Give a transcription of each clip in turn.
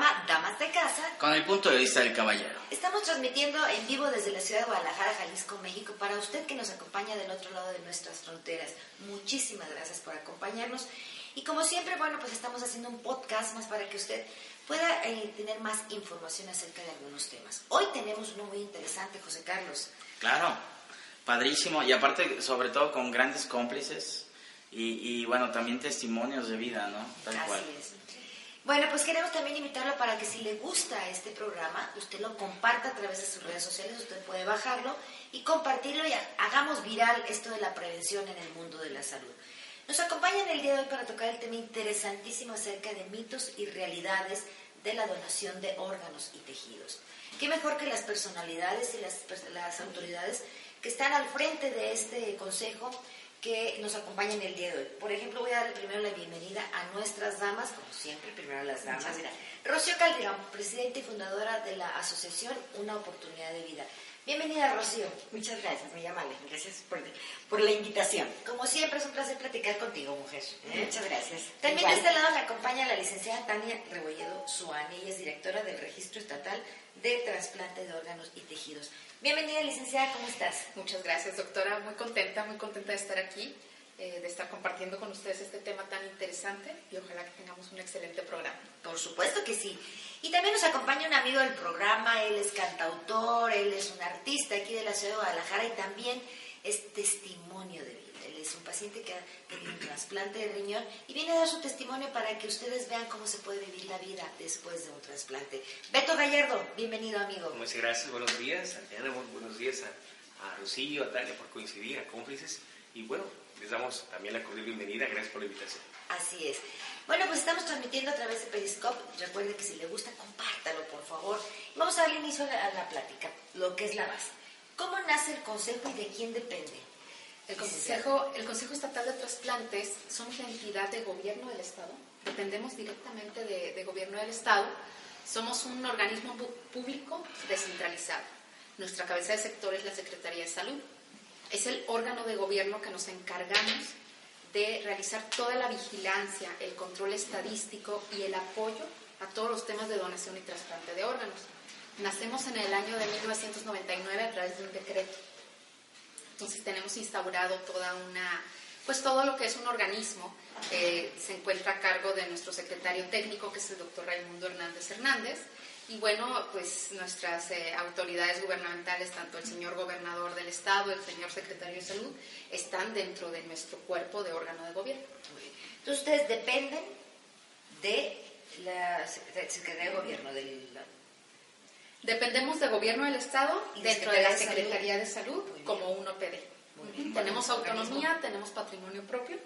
programa Damas de Casa. Con el punto de vista del caballero. Estamos transmitiendo en vivo desde la ciudad de Guadalajara, Jalisco, México, para usted que nos acompaña del otro lado de nuestras fronteras. Muchísimas gracias por acompañarnos. Y como siempre, bueno, pues estamos haciendo un podcast más para que usted pueda eh, tener más información acerca de algunos temas. Hoy tenemos uno muy interesante, José Carlos. Claro, padrísimo. Y aparte, sobre todo con grandes cómplices y, bueno, también testimonios de vida, ¿no? Tal Así es. Bueno, pues queremos también invitarlo para que si le gusta este programa, usted lo comparta a través de sus redes sociales, usted puede bajarlo y compartirlo y hagamos viral esto de la prevención en el mundo de la salud. Nos acompaña en el día de hoy para tocar el tema interesantísimo acerca de mitos y realidades de la donación de órganos y tejidos. ¿Qué mejor que las personalidades y las autoridades que están al frente de este consejo que nos acompañan el día de hoy. Por ejemplo, voy a darle primero la bienvenida a nuestras damas, como siempre, primero a las damas. Rocío Calderón, presidenta y fundadora de la asociación Una Oportunidad de Vida. Bienvenida, Rocío. Muchas gracias, muy amable. Gracias por, por, la invitación. Como siempre, es un placer platicar contigo, mujer. ¿Eh? Muchas gracias. También de este lado me acompaña la licenciada Tania Rebolledo Suani. Ella es directora del Registro Estatal de Trasplante de Órganos y Tejidos. Bienvenida, licenciada, ¿cómo estás? Muchas gracias, doctora. Muy contenta, muy contenta de estar aquí, eh, de estar compartiendo con ustedes este tema tan interesante y ojalá que tengamos un excelente programa. Por supuesto que sí. Y también nos acompaña un amigo del programa, él es cantautor, él es un artista aquí de la ciudad de Guadalajara y también es testimonio de vida es un paciente que ha tenido un trasplante de riñón y viene a dar su testimonio para que ustedes vean cómo se puede vivir la vida después de un trasplante. Beto Gallardo, bienvenido amigo. Muchas gracias, buenos días, Tatiana, buenos días a, a Rocío, a Tania por coincidir, a cómplices y bueno, les damos también la cordial bienvenida, gracias por la invitación. Así es. Bueno, pues estamos transmitiendo a través de Periscope. Recuerde que si le gusta, compártalo, por favor. Vamos a darle inicio a la plática, lo que es la base. ¿Cómo nace el consejo y de quién depende? El Consejo, el Consejo Estatal de Trasplantes somos la entidad de gobierno del Estado, dependemos directamente de, gobierno del Estado, somos un organismo público descentralizado. Nuestra cabeza de sector es la Secretaría de Salud. Es el órgano de gobierno que nos encargamos de realizar toda la vigilancia, el control estadístico y el apoyo a todos los temas de donación y trasplante de órganos. Nacemos en el año de 1999 a través de un decreto entonces tenemos instaurado toda una, pues todo lo que es un organismo se encuentra a cargo de nuestro secretario técnico, que es el doctor Raimundo Hernández Hernández. Y bueno, pues nuestras eh, autoridades gubernamentales, tanto el señor gobernador del estado, el señor secretario de salud, están dentro de nuestro cuerpo de órgano de gobierno. Entonces ustedes dependen de la Secretaría de Gobierno, del Dependemos del gobierno del Estado dentro de la Secretaría de Salud, como un OPD. Tenemos autonomía, tenemos patrimonio propio.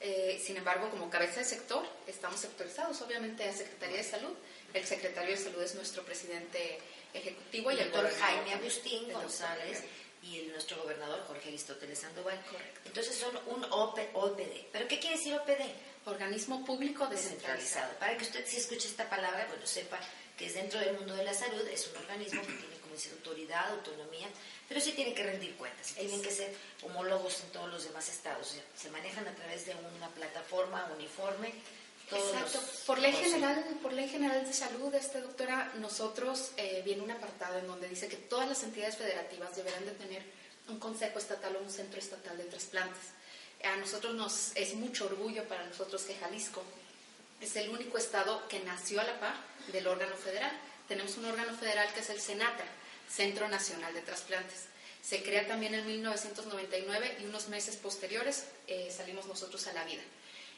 Eh, sin embargo, como cabeza de sector, estamos sectorizados. Obviamente, la Secretaría de Salud, el secretario de Salud es nuestro presidente ejecutivo y el doctor Jaime Agustín González y el, nuestro gobernador Jorge Aristóteles Sandoval. Correcto. Entonces son un OPD. ¿Pero qué quiere decir OPD? Organismo Público Descentralizado. Para que usted si escuche esta palabra, bueno, sepa que es dentro del mundo de la salud, es un organismo que tiene, como dice, autoridad, autonomía, pero sí tiene que rendir cuentas. Tienen que ser homólogos en todos los demás estados. se manejan a través de una plataforma uniforme. Exacto. Por ley, general, por ley general de salud, este doctora, nosotros eh, viene un apartado en donde dice que todas las entidades federativas deberán de tener un consejo estatal o un centro estatal de trasplantes. A nosotros nos es mucho orgullo para nosotros que Jalisco es el único estado que nació a la par del órgano federal. Tenemos un órgano federal que es el SENATRA, Centro Nacional de Trasplantes. Se crea también en 1999 y unos meses posteriores eh, salimos nosotros a la vida.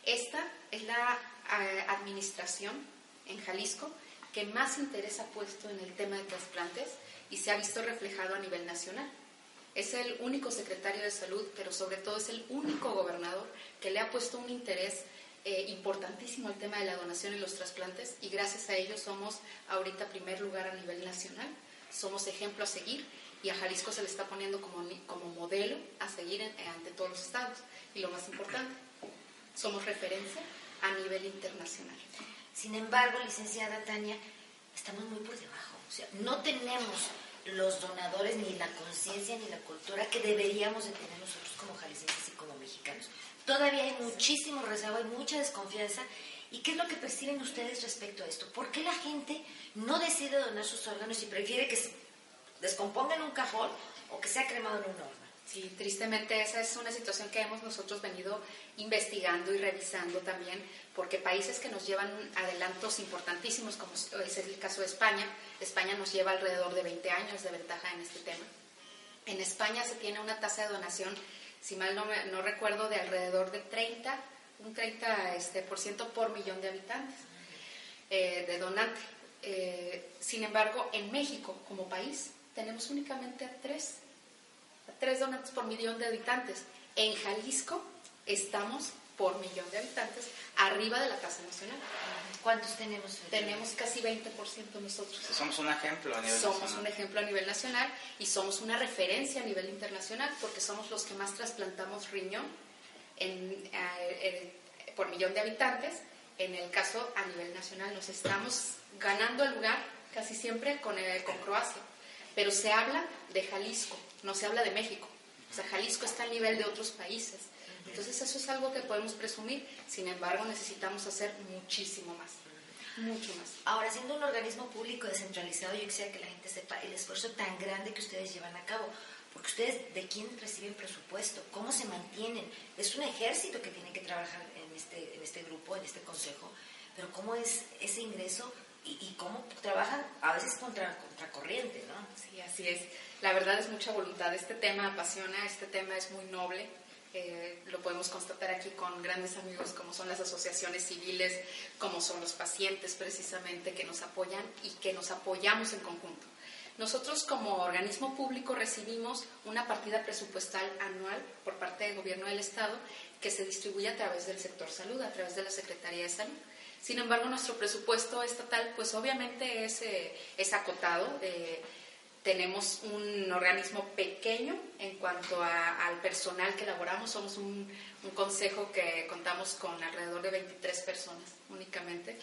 Esta es la administración en Jalisco que más interés ha puesto en el tema de trasplantes y se ha visto reflejado a nivel nacional. Es el único secretario de salud, pero sobre todo es el único gobernador que le ha puesto un interés eh, importantísimo el tema de la donación y los trasplantes y gracias a ello somos ahorita primer lugar a nivel nacional, somos ejemplo a seguir y a Jalisco se le está poniendo como, como modelo a seguir ante todos los estados y lo más importante, somos referencia a nivel internacional. Sin embargo, licenciada Tania, estamos muy por debajo, o sea, no tenemos los donadores, ni la conciencia, ni la cultura que deberíamos de tener nosotros como jaliscienses y como mexicanos. Todavía hay muchísimo rezago, hay mucha desconfianza. ¿Y qué es lo que perciben ustedes respecto a esto? ¿Por qué la gente no decide donar sus órganos y prefiere que se descomponga en un cajón o que sea cremado en un horno? Sí, tristemente esa es una situación que hemos nosotros venido investigando y revisando también, porque países que nos llevan adelantos importantísimos, como es el caso de España, España nos lleva alrededor de 20 años de ventaja en este tema. En España se tiene una tasa de donación, si mal no, no recuerdo, de alrededor de 30, un 30 este, por ciento por millón de habitantes eh, de donante. Eh, sin embargo, en México, como país, tenemos únicamente tres tres donantes por millón de habitantes. En Jalisco estamos por millón de habitantes arriba de la tasa nacional. ¿Cuántos tenemos? Tenemos casi 20% nosotros. Somos un ejemplo a nivel somos nacional. un ejemplo a nivel nacional y somos una referencia a nivel internacional porque somos los que más trasplantamos riñón en, eh, por millón de habitantes. En el caso a nivel nacional nos estamos ganando el lugar casi siempre con, el, con Croacia. Pero se habla de Jalisco, no se habla de México. O sea, Jalisco está al nivel de otros países. Entonces eso es algo que podemos presumir, sin embargo necesitamos hacer muchísimo más, mucho más. Ahora, siendo un organismo público descentralizado, yo quisiera que la gente sepa el esfuerzo tan grande que ustedes llevan a cabo, porque ustedes de quién reciben presupuesto, cómo se mantienen, es un ejército que tiene que trabajar en este, en este grupo, en este consejo, pero cómo es ese ingreso y, y cómo trabajan a veces contra, corriente, ¿no? Sí, así es. La verdad es mucha voluntad. Este tema apasiona, este tema es muy noble. Eh, lo podemos constatar aquí con grandes amigos como son las asociaciones civiles, como son los pacientes precisamente que nos apoyan y que nos apoyamos en conjunto. Nosotros como organismo público recibimos una partida presupuestal anual por parte del gobierno del Estado que se distribuye a través del sector salud, a través de la Secretaría de Salud. Sin embargo, nuestro presupuesto estatal pues obviamente es, eh, es acotado. Eh, tenemos un organismo pequeño en cuanto a, al personal que elaboramos. Somos un, un, consejo que contamos con alrededor de 23 personas únicamente.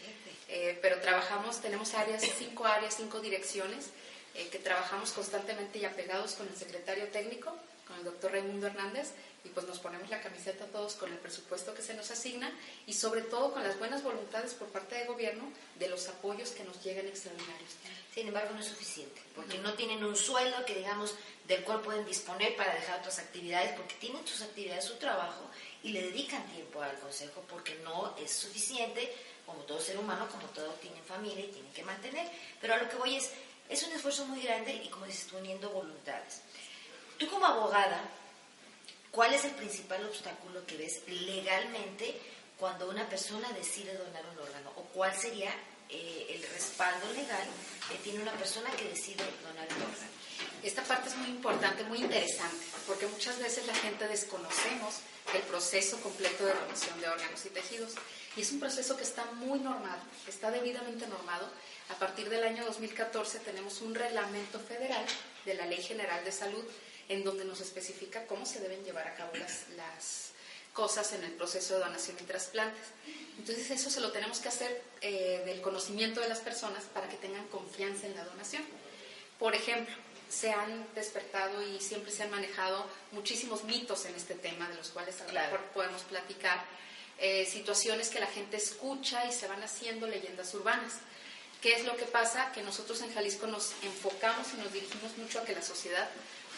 Eh, pero trabajamos, tenemos áreas, cinco áreas, cinco direcciones, eh, que trabajamos constantemente y apegados con el secretario técnico, el doctor Raimundo Hernández, y pues nos ponemos la camiseta todos con el presupuesto que se nos asigna y sobre todo con las buenas voluntades por parte del gobierno de los apoyos que nos llegan extraordinarios. Sin embargo, no es suficiente, porque no tienen un sueldo que, digamos, del cual pueden disponer para dejar otras actividades, porque tienen sus actividades, su trabajo, y le dedican tiempo al consejo, porque no es suficiente, como todo ser humano, como todo tiene familia y tiene que mantener. Pero a lo que voy es, es un esfuerzo muy grande y, como dices, uniendo voluntades. Tú como abogada, ¿cuál es el principal obstáculo que ves legalmente cuando una persona decide donar un órgano? ¿O cuál sería eh, el respaldo legal que tiene una persona que decide donar un órgano. Esta parte es muy importante, muy interesante, porque muchas veces la gente desconocemos el proceso completo de donación de órganos y tejidos. Y es un proceso que está muy normado, está debidamente normado. A partir del año 2014 tenemos un reglamento federal de la Ley General de Salud en donde nos especifica cómo se deben llevar a cabo las, las cosas en el proceso de donación y trasplantes. Entonces eso se lo tenemos que hacer eh, del conocimiento de las personas para que tengan confianza en la donación. Por ejemplo, se han despertado y siempre se han manejado muchísimos mitos en este tema, de los cuales a lo mejor podemos platicar, eh, situaciones que la gente escucha y se van haciendo leyendas urbanas. ¿Qué es lo que pasa? Que nosotros en Jalisco nos enfocamos y nos dirigimos mucho a que la sociedad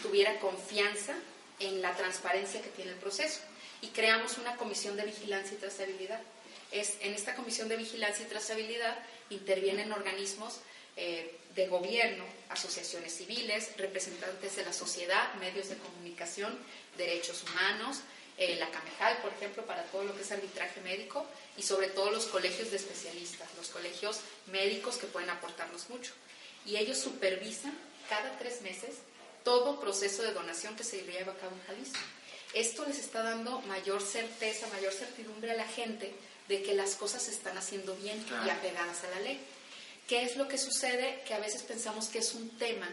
tuviera confianza en la transparencia que tiene el proceso y creamos una comisión de vigilancia y trazabilidad. Es, en esta comisión de vigilancia y trazabilidad intervienen organismos eh, de gobierno, asociaciones civiles, representantes de la sociedad, medios de comunicación, derechos humanos, eh, la CAMEJAL, por ejemplo, para todo lo que es arbitraje médico, y sobre todo los colegios de especialistas, los colegios médicos que pueden aportarnos mucho. Y ellos supervisan cada tres meses todo proceso de donación que se lleva a cabo en Jalisco. Esto les está dando mayor certeza, mayor certidumbre a la gente de que las cosas se están haciendo bien y apegadas a la ley. ¿Qué es lo que sucede? Que a veces pensamos que es un tema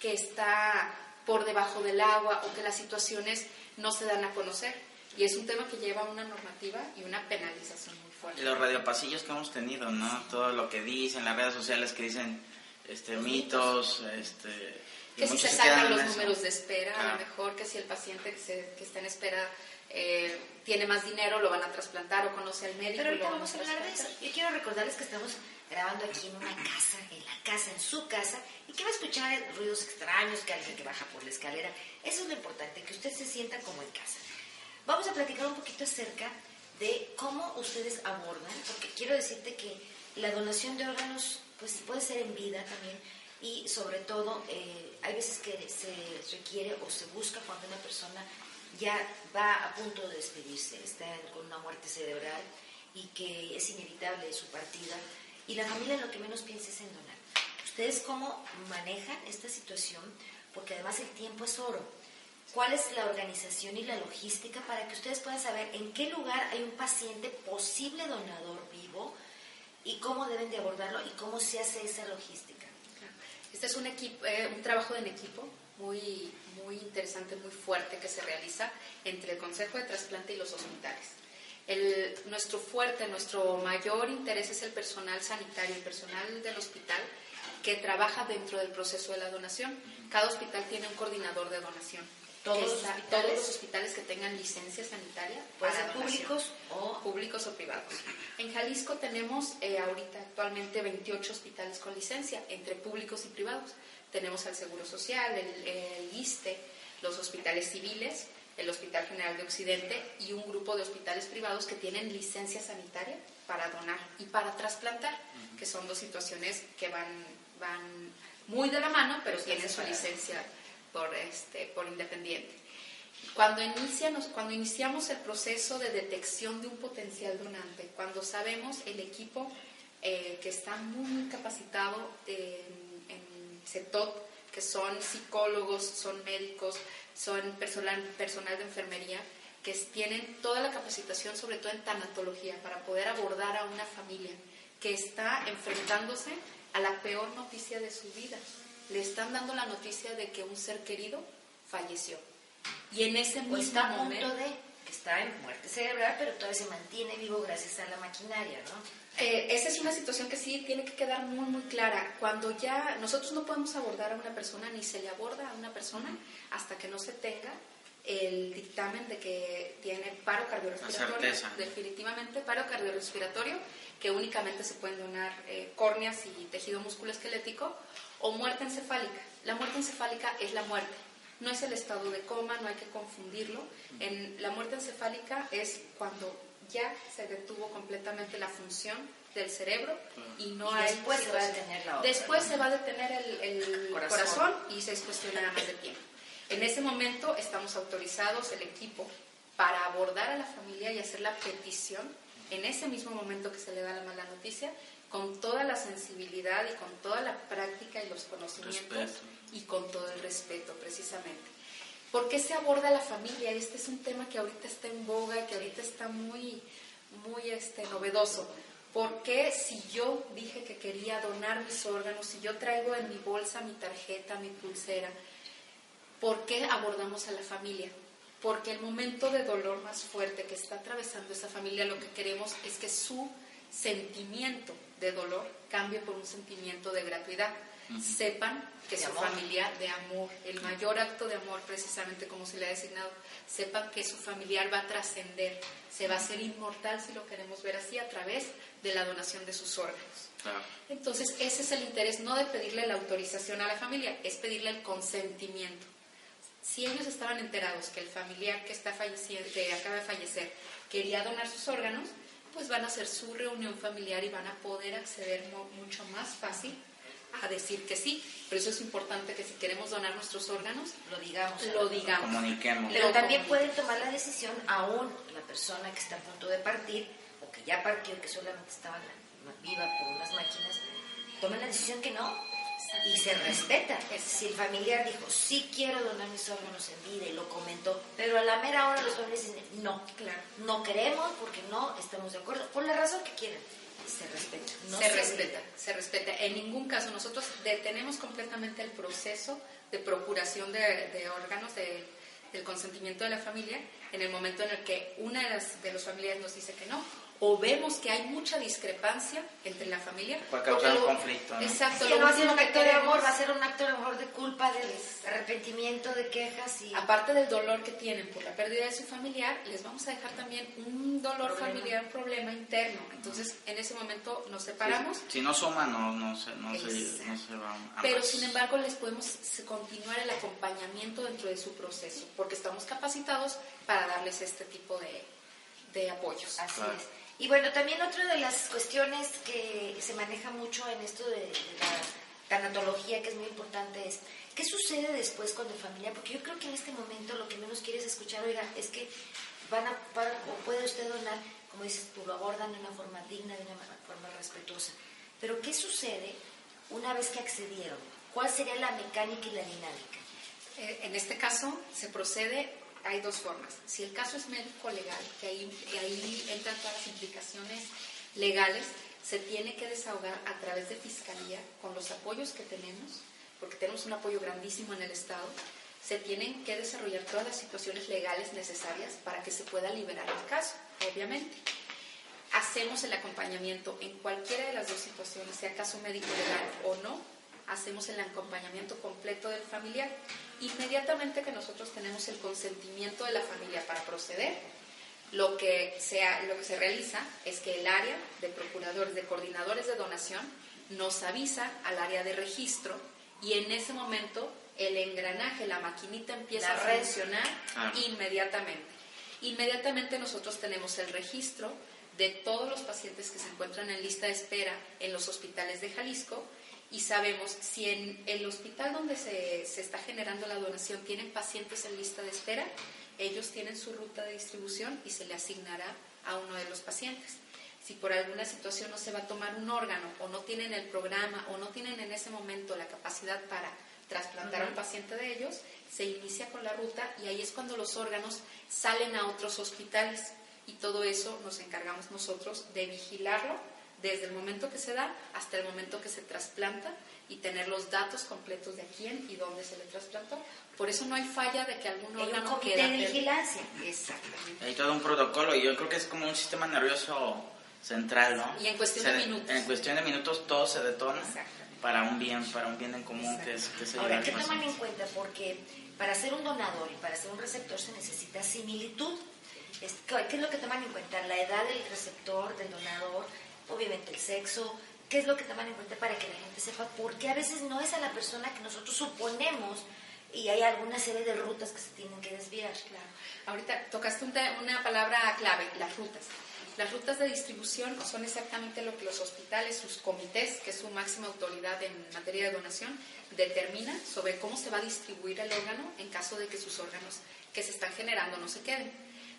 que está por debajo del agua o que las situaciones no se dan a conocer. Y es un tema que lleva una normativa y una penalización muy fuerte. Y los radiopasillos que hemos tenido, ¿no? Todo lo que dicen, las redes sociales que dicen este, mitos, este, Que si se en los eso. números de espera, a lo mejor que si el paciente que, se- que está en espera eh, tiene más dinero, lo van a trasplantar o conoce al médico Pero ahorita vamos a hablar de eso. Yo quiero recordarles que estamos grabando aquí en una casa, en la casa, en su casa, y que va a escuchar ruidos extraños, que alguien que baja por la escalera. Eso es lo importante, que usted se sienta como en casa. Vamos a platicar un poquito acerca de cómo ustedes abordan, porque quiero decirte que la donación de órganos pues puede ser en vida también y sobre todo eh, hay veces que se requiere o se busca cuando una persona ya va a punto de despedirse, está con una muerte cerebral y que es inevitable su partida y la familia lo que menos piensa es en donar. ¿Ustedes cómo manejan esta situación? Porque además el tiempo es oro. ¿Cuál es la organización y la logística para que ustedes puedan saber en qué lugar hay un paciente posible donador vivo y cómo deben de abordarlo y cómo se hace esa logística? Este es un, eh, trabajo en equipo muy, interesante, muy fuerte que se realiza entre el Consejo de Trasplante y los hospitales. Nuestro fuerte, nuestro mayor interés es el personal sanitario, el personal del hospital que trabaja dentro del proceso de la donación. Cada hospital tiene un coordinador de donación. ¿Todos los hospitales? todos los hospitales que tengan licencia sanitaria Puede para ser públicos o públicos o privados. En Jalisco tenemos eh, ahorita actualmente 28 hospitales con licencia, entre públicos y privados. Tenemos al Seguro Social, el, el ISTE, los hospitales civiles, el Hospital General de Occidente y un grupo de hospitales privados que tienen licencia sanitaria para donar y para trasplantar, que son dos situaciones que van, van muy de la mano, pero tienen su licencia por, este, por independiente. Cuando, iniciamos, cuando iniciamos el proceso de detección de un potencial donante, cuando sabemos el equipo eh, que está muy, capacitado en, en CETOT, que son psicólogos, son médicos, son personal, personal de enfermería, que tienen toda la capacitación, sobre todo en tanatología, para poder abordar a una familia que está enfrentándose a la peor noticia de su vida. Le están dando la noticia de que un ser querido falleció. Y en ese o mismo está punto momento, de que está en muerte cerebral, pero todavía se mantiene vivo gracias a la maquinaria, ¿no? Eh, esa es una situación que sí tiene que quedar muy, muy clara. Cuando ya nosotros no podemos abordar a una persona, ni se le aborda a una persona, hasta que no se tenga el dictamen de que tiene paro cardiorrespiratorio. Definitivamente paro cardiorrespiratorio, que únicamente se pueden donar eh, córneas y tejido musculoesquelético, o muerte encefálica. La muerte encefálica es la muerte. No es el estado de coma, no hay que confundirlo. En la muerte encefálica es cuando ya se detuvo completamente la función del cerebro y no Y hay después se va a detener la otra, Después ¿no? se va a detener el, el Corazón. corazón. y se es cuestión nada más de tiempo. En ese momento estamos autorizados, el equipo, para abordar a la familia y hacer la petición en ese mismo momento que se le da la mala noticia, con toda la sensibilidad y con toda la práctica y los conocimientos Respeto. y con todo el respeto, precisamente. ¿Por qué se aborda la familia? Este es un tema que ahorita está en boga, que ahorita está muy, muy este, novedoso. ¿Por qué si yo dije que quería donar mis órganos, si yo traigo en mi bolsa mi tarjeta, mi pulsera, ¿por qué abordamos a la familia? Porque el momento de dolor más fuerte que está atravesando esa familia, lo que queremos es que su sentimiento de dolor cambie por un sentimiento de gratuidad. Sepan que De su amor. familiar de amor, el mayor acto de amor precisamente como se le ha designado, sepan que su familiar va a trascender, se va a hacer inmortal si lo queremos ver así a través de la donación de sus órganos. Entonces, ese es el interés, no de pedirle la autorización a la familia, es pedirle el consentimiento. Si ellos estaban enterados que el familiar que, está falleciendo, que acaba de fallecer quería donar sus órganos, pues van a hacer su reunión familiar y van a poder acceder mo- mucho más fácil a decir que sí. Por eso es importante que si queremos donar nuestros órganos, Lo digamos. lo digamos. Comuniquemos. Pero también pueden tomar la decisión aún la persona que está a punto de partir o que ya partió, que solamente estaba viva por unas máquinas, toman la decisión que no y se respeta. Si el familiar dijo, sí quiero donar mis órganos en vida y lo comentó, pero a la mera hora los familiares dicen, no, Claro. no queremos porque no estamos de acuerdo, por la razón que quieran, se respeta. no se obliga. respeta, se respeta. En ningún caso nosotros detenemos completamente el proceso de procuración de, de órganos de- del consentimiento de la familia en el momento en el que una de, las, de los familiares nos dice que no o vemos que hay mucha discrepancia entre la familia. Puede causar un conflicto, ¿no? Exacto. Es que lo no va a ser un acto de amor, va a ser un acto a lo mejor de culpa, de arrepentimiento, de quejas y... Aparte del dolor que tienen por la pérdida de su familiar, les vamos a dejar también un dolor familiar, un problema interno. Entonces, en ese momento nos separamos, Si no suma, no, no, se, no, se, no se va a pero más. sin embargo les podemos continuar el acompañamiento dentro de su proceso, porque estamos capacitados para darles este tipo de, de apoyos. Así Claro. es. Y bueno, también otra de las cuestiones que se maneja mucho en esto de, la tanatología, que es muy importante, es qué sucede después con el familiar, porque yo creo que en este momento lo que menos quieres escuchar, oiga, es que van a, van o puede usted donar, como dices tú, lo abordan de una forma digna, de una ma- forma respetuosa. Pero ¿qué sucede una vez que accedieron? ¿Cuál sería la mecánica y la dinámica? Eh, En este caso se procede, hay dos formas. Si el caso es médico legal, que ahí, ahí entran todas las implicaciones legales, se tiene que desahogar a través de fiscalía con los apoyos que tenemos, porque tenemos un apoyo grandísimo en el Estado. Se tienen que desarrollar todas las situaciones legales necesarias para que se pueda liberar el caso, obviamente. Hacemos el acompañamiento en cualquiera de las dos situaciones, sea caso médico legal o no, hacemos el acompañamiento completo del familiar. Inmediatamente que nosotros tenemos el consentimiento de la familia para proceder, lo que, sea, lo que se realiza es que el área de procuradores, de coordinadores de donación, nos avisa al área de registro y en ese momento el engranaje, la maquinita empieza La a funcionar Claro. inmediatamente. Inmediatamente nosotros tenemos el registro de todos los pacientes que se encuentran en lista de espera en los hospitales de Jalisco y sabemos si en el hospital donde se, se está generando la donación tienen pacientes en lista de espera, ellos tienen su ruta de distribución y se le asignará a uno de los pacientes. Si por alguna situación no se va a tomar un órgano o no tienen el programa o no tienen en ese momento la capacidad para trasplantar a un paciente de ellos, se inicia con la ruta y ahí es cuando los órganos salen a otros hospitales y todo eso nos encargamos nosotros de vigilarlo desde el momento que se da hasta el momento que se trasplanta y tener los datos completos de a quién y dónde se le trasplantó. Por eso no hay falla de que algún Hay un órgano comité queda de vigilancia. Exactamente. Hay todo un protocolo y yo creo que es como un sistema nervioso central, ¿no? Y en cuestión Se de minutos. En cuestión de minutos todo se detona para un bien, para un bien en común que es, que ayudar Ahora, ¿qué toman en cuenta? Porque para ser un donador y para ser un receptor se necesita similitud. ¿Qué es lo que toman en cuenta? La edad del receptor, del donador, obviamente el sexo. ¿Qué es lo que toman en cuenta para que la gente sepa? Porque a veces no es a la persona que nosotros suponemos y hay alguna serie de rutas que se tienen que desviar. Claro. Ahorita tocaste un te- una palabra clave, las rutas. Las rutas de distribución son exactamente lo que los hospitales, sus comités, que es su máxima autoridad en materia de donación, determinan sobre cómo se va a distribuir el órgano en caso de que sus órganos que se están generando no se queden.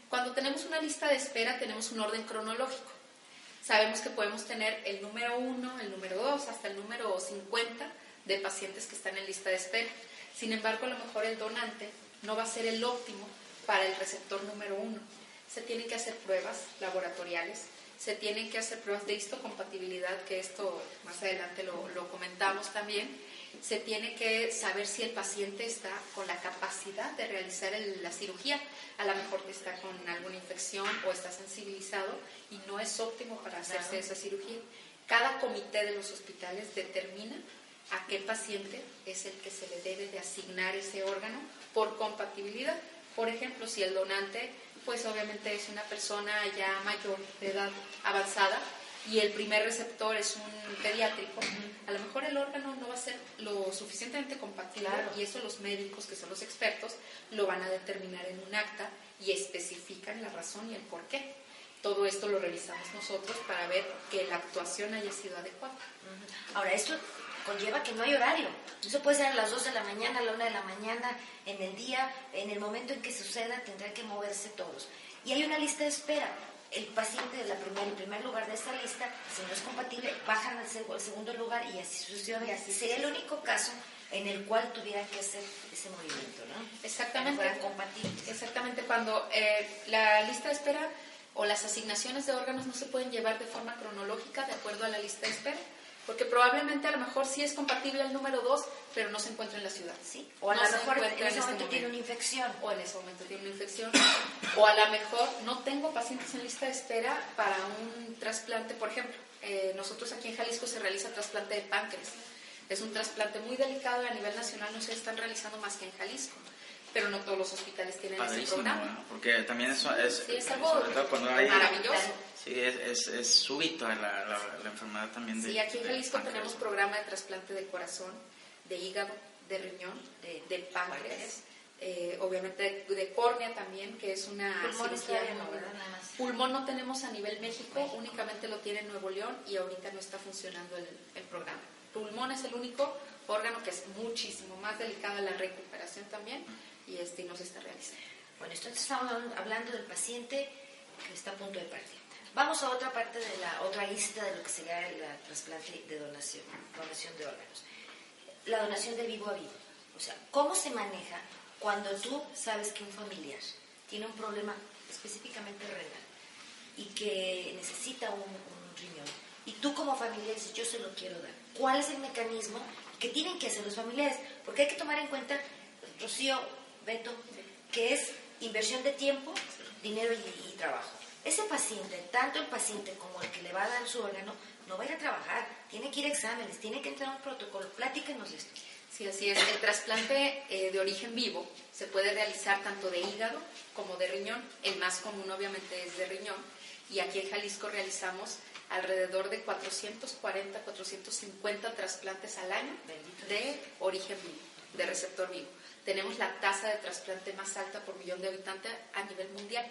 Cuando tenemos una lista de espera, tenemos un orden cronológico. Sabemos que podemos tener el número 1, el número 2, hasta el número 50 de pacientes que están en lista de espera. Sin embargo, a lo mejor el donante no va a ser el óptimo para el receptor número 1. Se tienen que hacer pruebas laboratoriales, se tienen que hacer pruebas de histocompatibilidad, que esto más adelante lo, lo comentamos también. Se tiene que saber si el paciente está con la capacidad de realizar el- la cirugía. A lo mejor que está con alguna infección o está sensibilizado y no es óptimo para hacerse esa cirugía. Cada comité de los hospitales determina a qué paciente es el que se le debe de asignar ese órgano por compatibilidad. Por ejemplo, si el donante, pues obviamente es una persona ya mayor de edad avanzada y el primer receptor es un pediátrico, a lo mejor el órgano no va a ser lo suficientemente compatible Claro. y eso los médicos, que son los expertos, lo van a determinar en un acta y especifican la razón y el por qué. Todo esto lo revisamos nosotros para ver que la actuación haya sido adecuada. Ahora, esto conlleva que no hay horario. Eso puede ser a las 2 de la mañana, a la 1 de la mañana, en el día, en el momento en que suceda, tendrán que moverse todos. Y hay una lista de espera. El paciente de la primer, el primer lugar de esta lista, si no es compatible, bajan al, seg- al segundo lugar y así sucesivamente. Sería el único caso en el cual tuvieran que hacer ese movimiento, ¿no? Exactamente. Compatibles. Exactamente, cuando eh, la lista de espera o las asignaciones de órganos no se pueden llevar de forma cronológica de acuerdo a la lista de espera. porque probablemente a lo mejor sí es compatible el número 2, pero no se encuentra en la ciudad. ¿sí? O a No lo mejor en ese este momento tiene una infección. o en ese momento tiene una infección, o a lo mejor no tengo pacientes en lista de espera para un trasplante, por ejemplo, eh, nosotros aquí en Jalisco se realiza trasplante de páncreas. Es un trasplante muy delicado y a nivel nacional no se están realizando más que en Jalisco, pero no todos los hospitales tienen ese Padrísimo, programa. ¿no? porque también eso es, Sí, es algo sobre todo cuando hay... maravilloso. Sí, es, es, es súbito la, la, la enfermedad también de Sí, aquí en Jalisco tenemos programa de trasplante de corazón, de hígado, de riñón, de, de páncreas, eh, obviamente de, de córnea también, que es una Pulmones cirugía no, muy- ¿verdad? Nada más. Pulmón no tenemos a nivel México, únicamente lo tiene Nuevo León y ahorita no está funcionando el, el programa. Pulmón es el único órgano que es muchísimo más delicado en la recuperación también y este no se está realizando. Bueno, entonces estamos hablando del paciente que está a punto de partir. Vamos a otra parte de la otra lista de lo que sería el trasplante de donación, donación de órganos. La donación de vivo a vivo. O sea, ¿cómo se maneja cuando tú sabes que un familiar tiene un problema específicamente renal y que necesita un, un riñón? Y tú como familia dices, yo se lo quiero dar. ¿Cuál es el mecanismo que tienen que hacer los familiares? Porque hay que tomar en cuenta, Rocío, Beto, que es inversión de tiempo, dinero y, y trabajo. Ese paciente, tanto el paciente como el que le va a dar su órgano, no va a ir a trabajar, tiene que ir a exámenes, tiene que entrar a un protocolo. Platíquenos esto. Sí, así es. El trasplante eh, de origen vivo se puede realizar tanto de hígado como de riñón. El más común obviamente es de riñón. Y aquí en Jalisco realizamos alrededor de 440, 450 trasplantes al año Bendito de origen vivo, de receptor vivo. Tenemos la tasa de trasplante más alta por millón de habitantes a nivel mundial.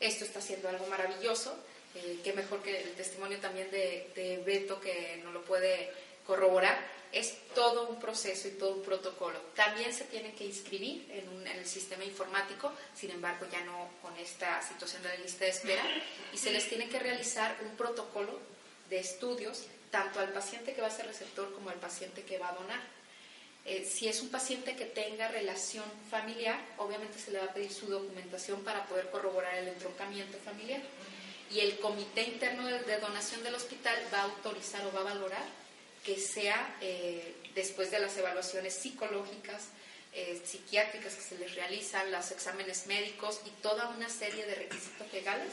Esto está siendo algo maravilloso. Eh, qué mejor que el testimonio también de, Beto que nos lo puede corroborar. Es todo un proceso y todo un protocolo. También se tienen que inscribir en, el sistema informático, sin embargo ya no con esta situación de lista de espera, y se les tiene que realizar un protocolo de estudios tanto al paciente que va a ser receptor como al paciente que va a donar. Eh, si es un paciente que tenga relación familiar, obviamente se le va a pedir su documentación para poder corroborar el entroncamiento familiar. Y el comité interno de, donación del hospital va a autorizar o va a valorar que sea eh, después de las evaluaciones psicológicas, eh, psiquiátricas que se les realizan, los exámenes médicos y toda una serie de requisitos legales,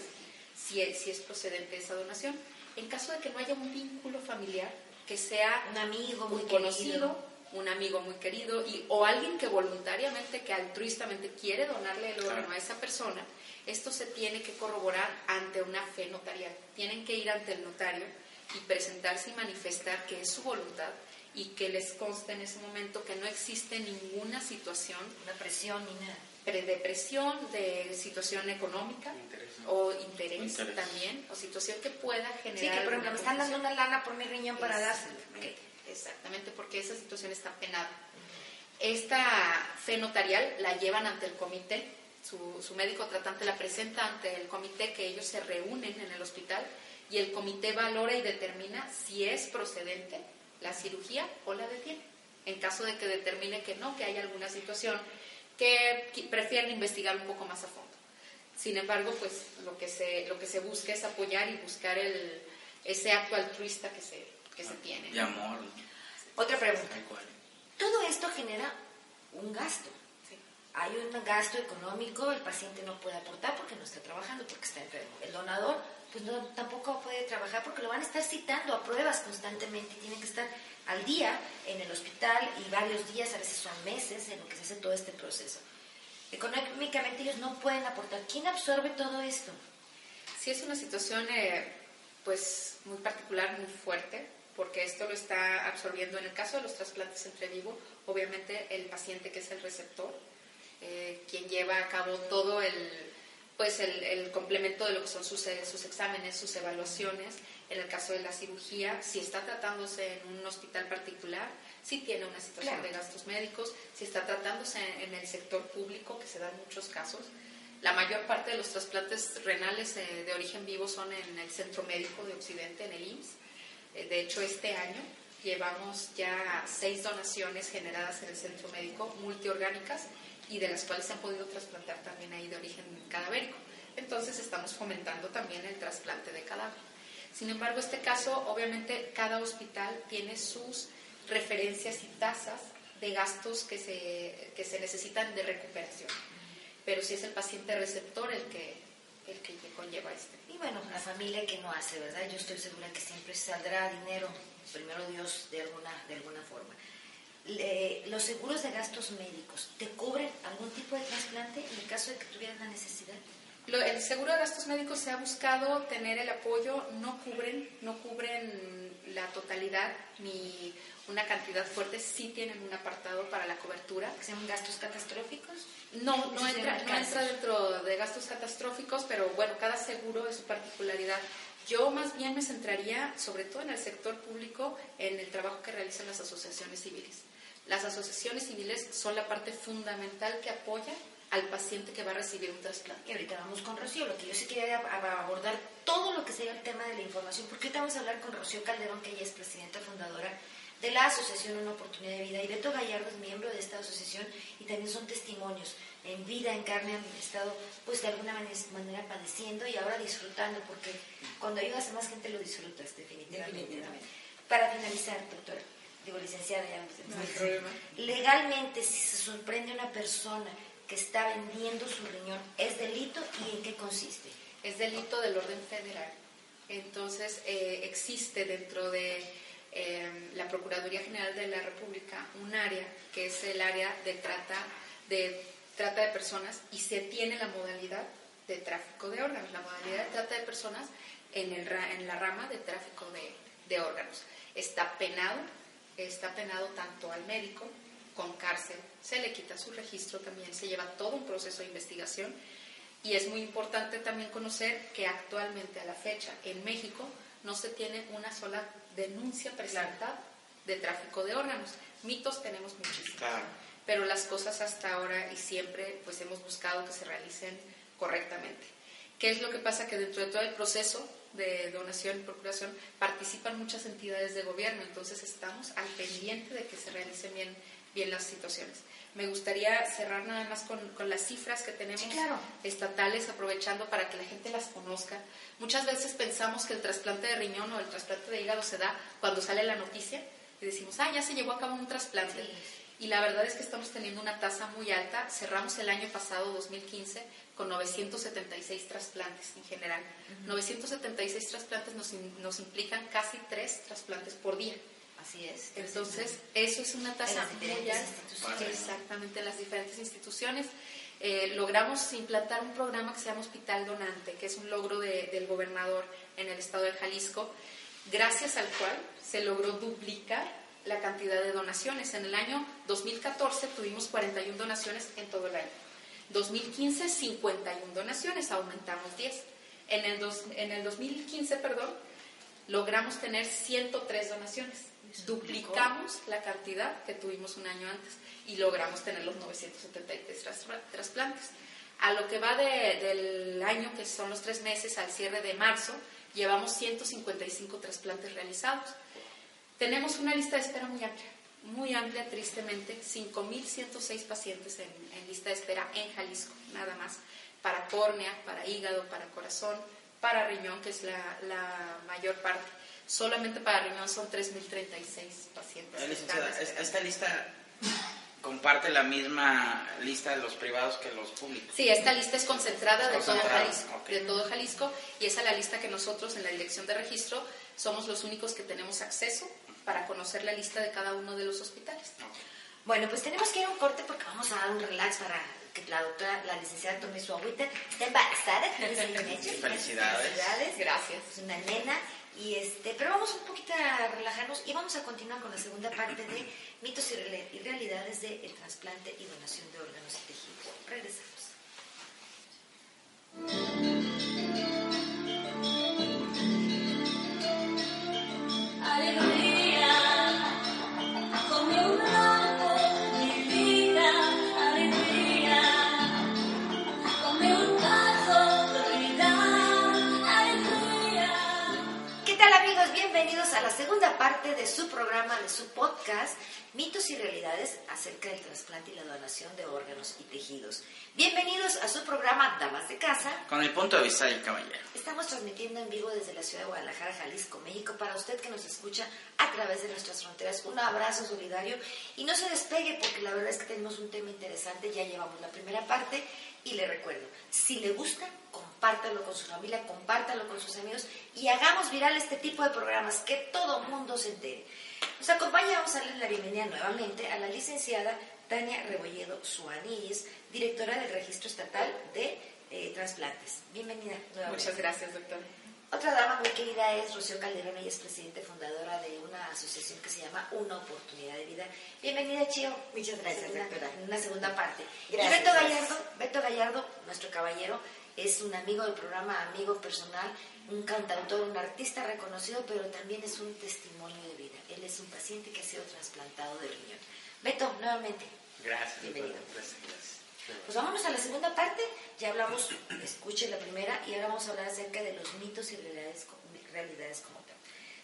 si es, si es procedente esa donación. En caso de que no haya un vínculo familiar, que sea Un amigo muy conocido. Un amigo muy querido y, o alguien que voluntariamente, que altruistamente quiere donarle el órgano Claro. a esa persona, esto se tiene que corroborar ante una fe notarial. Tienen que ir ante el notario y presentarse y manifestar que es su voluntad y que les conste en ese momento que no existe ninguna situación Una presión ni nada. de de situación económica Interés. o interés, Interés. también, o situación que pueda generar... Sí, que por ejemplo me están dando una lana por mi riñón para dárselo. Exactamente, porque esa situación está penada. Esta fe notarial la llevan ante el comité, su, médico tratante la presenta ante el comité que ellos se reúnen en el hospital y el comité valora y determina si es procedente la cirugía o la detiene. En caso de que determine que no, que hay alguna situación que prefieren investigar un poco más a fondo. Sin embargo, pues lo que se, lo que se busca es apoyar y buscar el, ese acto altruista que se, que se tiene. Y amor. Otra pregunta. Todo esto genera un gasto. Sí. Hay un gasto económico, el paciente no puede aportar porque no está trabajando, porque está enfermo. El donador, pues no, tampoco puede trabajar porque lo van a estar citando a pruebas constantemente y tiene que estar al día en el hospital y varios días, a veces son meses, en lo que se hace todo este proceso. Económicamente ellos no pueden aportar. ¿Quién absorbe todo esto? Sí es una situación eh, pues muy particular, muy fuerte, porque esto lo está absorbiendo en el caso de los trasplantes entre vivo, obviamente el paciente que es el receptor, eh, quien lleva a cabo todo el pues el, el complemento de lo que son sus, eh, sus exámenes, sus evaluaciones. En el caso de la cirugía, si está tratándose en un hospital particular, si tiene una situación Claro. de gastos médicos, si está tratándose en, en el sector público, que se dan muchos casos, la mayor parte de los trasplantes renales eh, de origen vivo son en el Centro Médico de Occidente, en el IMSS. Eh, de hecho, este año llevamos ya seis donaciones generadas en el Centro Médico, multiorgánicas, y de las cuales se han podido trasplantar también ahí de origen cadavérico. Entonces, estamos fomentando también el trasplante de cadáver. Sin embargo, este caso, obviamente, cada hospital tiene sus referencias y tasas de gastos que se, que se necesitan de recuperación. Pero si es el paciente receptor el que, el que conlleva este. Y bueno, la familia que no hace, ¿verdad? Yo estoy segura que siempre saldrá dinero, primero Dios, de alguna, de alguna forma. los seguros de gastos médicos, ¿te cubren algún tipo de trasplante en el caso de que tuvieras la necesidad? el seguro de gastos médicos se ha buscado tener el apoyo, no cubren, no cubren la totalidad ni una cantidad fuerte, sí tienen un apartado para la cobertura. ¿Que sean gastos catastróficos? No, no entra, no entra dentro de gastos catastróficos, pero bueno, cada seguro es su particularidad. Yo más bien me centraría, sobre todo en el sector público, en el trabajo que realizan las asociaciones civiles. Las asociaciones civiles son la parte fundamental que apoya al paciente que va a recibir un trasplante. Y ahorita vamos con Rocío, lo que yo sí quería abordar todo lo que sea el tema de la información, porque ahorita vamos a hablar con Rocío Calderón, que ella es presidenta fundadora de la Asociación Una Oportunidad de Vida, y Beto Gallardo es miembro de esta asociación y también son testimonios en vida, en carne, han estado pues de alguna manera padeciendo y ahora disfrutando, porque cuando ayudas a más gente lo disfrutas definitivamente. Para finalizar, doctora, digo licenciada ya, no hay problema. legalmente si se sorprende una persona está vendiendo su riñón, ¿es delito y en qué consiste? Es delito del orden federal. Entonces, eh, existe dentro de eh, la Procuraduría General de la República un área que es el área de trata de, trata de personas y se tiene la modalidad de tráfico de órganos, la modalidad de trata de personas en, el, en la rama de tráfico de órganos. Está penado, está penado tanto al médico con cárcel, se le quita su registro también, se lleva todo un proceso de investigación y es muy importante también conocer que actualmente a la fecha en México no se tiene una sola denuncia presentada de tráfico de órganos. Mitos tenemos muchísimos, pero las cosas hasta ahora y siempre pues hemos buscado que se realicen correctamente. ¿Qué es lo que pasa? Que dentro de todo el proceso de donación y procuración participan muchas entidades de gobierno, entonces estamos al pendiente de que se realicen bien bien las situaciones. Me gustaría cerrar nada más con, con las cifras que tenemos estatales, aprovechando para que la gente las conozca. Muchas veces pensamos que el trasplante de riñón o el trasplante de hígado se da cuando sale la noticia y decimos, ah, ya se llevó a cabo un trasplante. Y la verdad es que estamos teniendo una tasa muy alta. Cerramos el año pasado, 2015, con 976 trasplantes en general. 976 trasplantes nos, nos implican casi tres trasplantes por día. Así es. Entonces, eso es una tasa muy alta. Exactamente, en las diferentes instituciones. Eh, logramos implantar un programa que se llama Hospital Donante, que es un logro del gobernador en el estado de Jalisco, gracias al cual se logró duplicar la cantidad de donaciones. En el año 2014 tuvimos 41 donaciones en todo el año. 2015, 51 donaciones, aumentamos 10. En el, en el 2015, perdón, logramos tener 103 donaciones duplicamos la cantidad que tuvimos un año antes y logramos tener los 973 trasplantes. A lo que va del año, que son los tres meses, al cierre de marzo, llevamos 155 trasplantes realizados. Tenemos una lista de espera muy amplia, muy amplia, tristemente, 5.106 pacientes en, en lista de espera en Jalisco, nada más, para córnea, para hígado, para corazón, para riñón, que es la, la mayor parte solamente para riñón son 3.036 pacientes. esta lista comparte la misma lista de los privados que los públicos. Sí, esta lista es concentrada de todo Jalisco, de todo Jalisco y esa es la lista que nosotros en la dirección de registro somos los únicos que tenemos acceso para conocer la lista de cada uno de los hospitales. Bueno, pues tenemos que ir a un corte porque vamos a dar un relax para que la doctora, la licenciada tome su agüita. Está embarazada. Felicidades. Felicidades. Gracias. Es una nena y este, pero vamos un poquito a relajarnos y vamos a continuar con la segunda parte de mitos y realidades del trasplante y donación de órganos y tejidos. Regresamos. Bienvenidos a la segunda parte de su programa, de su podcast, Mitos y Realidades acerca del trasplante y la donación de órganos y tejidos. Bienvenidos a su programa Damas de Casa. Con el punto de vista del caballero. Estamos transmitiendo en vivo desde la ciudad de Guadalajara, Jalisco, México, para usted que nos escucha a través de nuestras fronteras. Un abrazo solidario y no se despegue porque la verdad es que tenemos un tema interesante. Ya llevamos la primera parte y le recuerdo, si le gusta, compártalo con su familia, compártalo con sus amigos y hagamos viral este tipo de programas, que todo mundo se entere. Nos acompaña, vamos a darle la bienvenida nuevamente a la licenciada Tania Rebolledo Suaníes, directora del Registro Estatal de eh, Transplantes. Bienvenida nuevamente. Muchas gracias, doctor. Otra dama muy querida es Rocío Calderón, ella es presidenta y fundadora de una asociación que se llama Una Oportunidad de Vida. Bienvenida, Chio. Muchas gracias, doctora. En una segunda parte. Gracias, y Beto gracias. Gallardo, Beto Gallardo, nuestro caballero, es un amigo del programa, amigo personal, un cantautor, un artista reconocido, pero también es un testimonio de vida. Él es un paciente que ha sido trasplantado de riñón. Beto, nuevamente. Gracias, Bienvenido. doctora. Gracias, gracias. Pues vámonos a la segunda parte. Ya hablamos, escuche la primera, y ahora vamos a hablar acerca de los mitos y realidades, realidades como tal.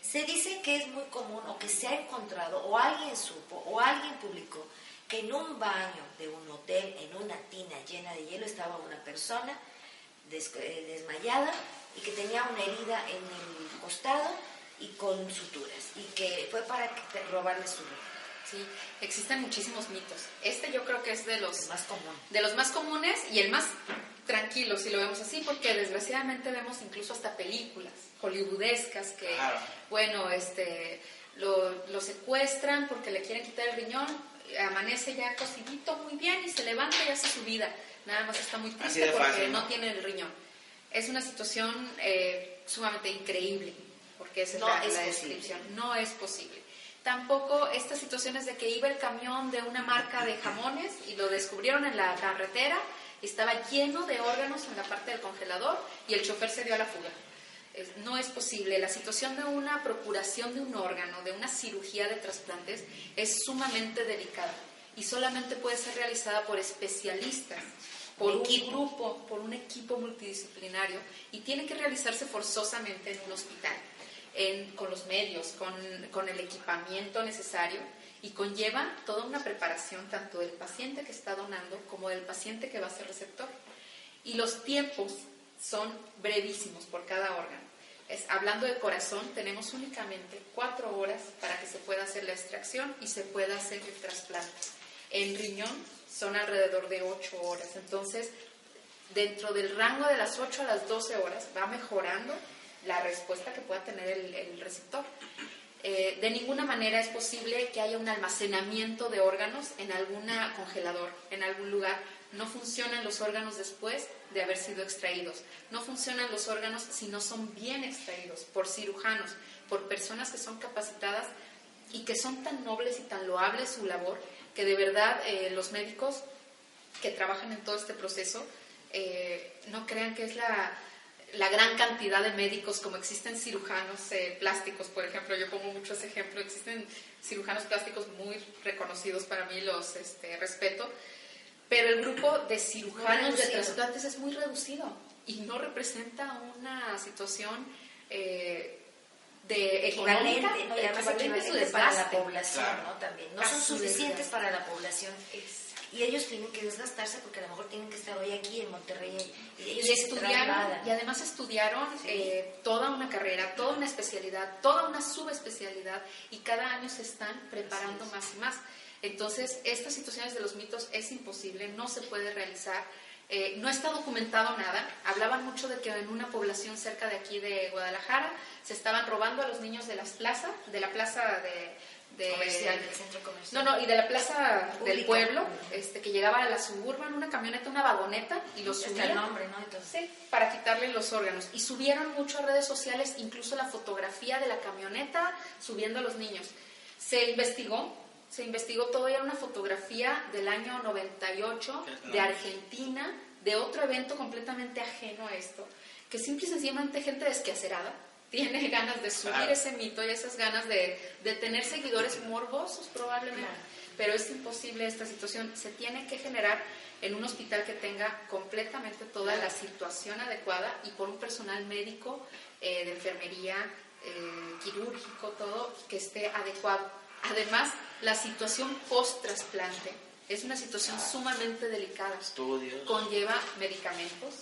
Se dice que es muy común o que se ha encontrado o alguien supo o alguien publicó que en un baño de un hotel, en una tina llena de hielo, estaba una persona eh, desmayada y que tenía una herida en el costado y con suturas y que fue para robarle su ropa. Sí, existen muchísimos mitos. Este yo creo que es de los más común. de los más comunes y el más tranquilo, si lo vemos así, porque desgraciadamente vemos incluso hasta películas hollywoodescas que, Claro. bueno, este, lo, lo secuestran porque le quieren quitar el riñón, amanece ya cocidito muy bien y se levanta y hace su vida. Nada más está muy triste porque fácil, ¿no? no tiene el riñón. Es una situación eh, sumamente increíble, porque esa es la, es la posible. descripción. No es posible. Tampoco estas situaciones de que iba el camión de una marca de jamones y lo descubrieron en la carretera, estaba lleno de órganos en la parte del congelador y el chofer se dio a la fuga. No es posible. La situación de una procuración de un órgano, de una cirugía de trasplantes, es sumamente delicada y solamente puede ser realizada por especialistas, por un Equipo. grupo, por un equipo multidisciplinario y tiene que realizarse forzosamente en un hospital, con los medios, con, el equipamiento necesario y conlleva toda una preparación tanto del paciente que está donando como del paciente que va a ser receptor. Y los tiempos son brevísimos por cada órgano. Es, hablando de corazón, tenemos únicamente cuatro horas para que se pueda hacer la extracción y se pueda hacer el trasplante. En riñón son alrededor de ocho horas. Entonces, dentro del rango de las 8 a las 12 horas va mejorando la respuesta que pueda tener el, receptor. Eh, de ninguna manera es posible que haya un almacenamiento de órganos en alguna congelador, en algún lugar. No funcionan los órganos después de haber sido extraídos. No funcionan los órganos si no son bien extraídos por cirujanos, por personas que son capacitadas y que son tan nobles y tan loables su labor que de verdad eh, los médicos que trabajan en todo este proceso eh, no crean que es la, la gran cantidad de médicos como existen cirujanos eh, plásticos, por ejemplo, yo pongo muchos ejemplos, existen cirujanos plásticos muy reconocidos para mí, los este, respeto, pero el grupo de cirujanos de reducido. trasplantes es muy reducido y no representa una situación eh, de equivalente, ¿no? Y además equivalente a su equivalente para la población, Claro. ¿no? También. No son su suficientes para la población. Y ellos tienen que desgastarse porque a lo mejor tienen que estar hoy aquí en Monterrey y ellos y estudiaron y además estudiaron eh, toda una carrera, toda una especialidad, toda una subespecialidad y cada año se están preparando más y más. Entonces, estas situaciones de los mitos es imposible, no se puede realizar. eh, no está documentado nada. Hablaban mucho de que en una población cerca de aquí de Guadalajara se estaban robando a los niños de las plazas, de la plaza de, de- comercial, del centro comercial. no, no, y de la plaza del pueblo, este, que llegaba a la suburban, una camioneta, una vagoneta, y los Hasta el subían. nombre, ¿no? Entonces, Sí, para quitarle los órganos. Y subieron mucho a redes sociales, incluso la fotografía de la camioneta subiendo a los niños. Se investigó, se investigó todo, y era una fotografía del año 98 de Argentina, de otro evento completamente ajeno a esto, que simple y sencillamente gente desquacerada tiene ganas de subir Claro. ese mito y esas ganas de, de tener seguidores morbosos probablemente. Pero es imposible esta situación. Se tiene que generar en un hospital que tenga completamente toda la situación adecuada y por un personal médico, eh, de enfermería, eh, quirúrgico, todo, que esté adecuado. Además, la situación post-trasplante es una situación sumamente delicada. Estudios. Conlleva medicamentos,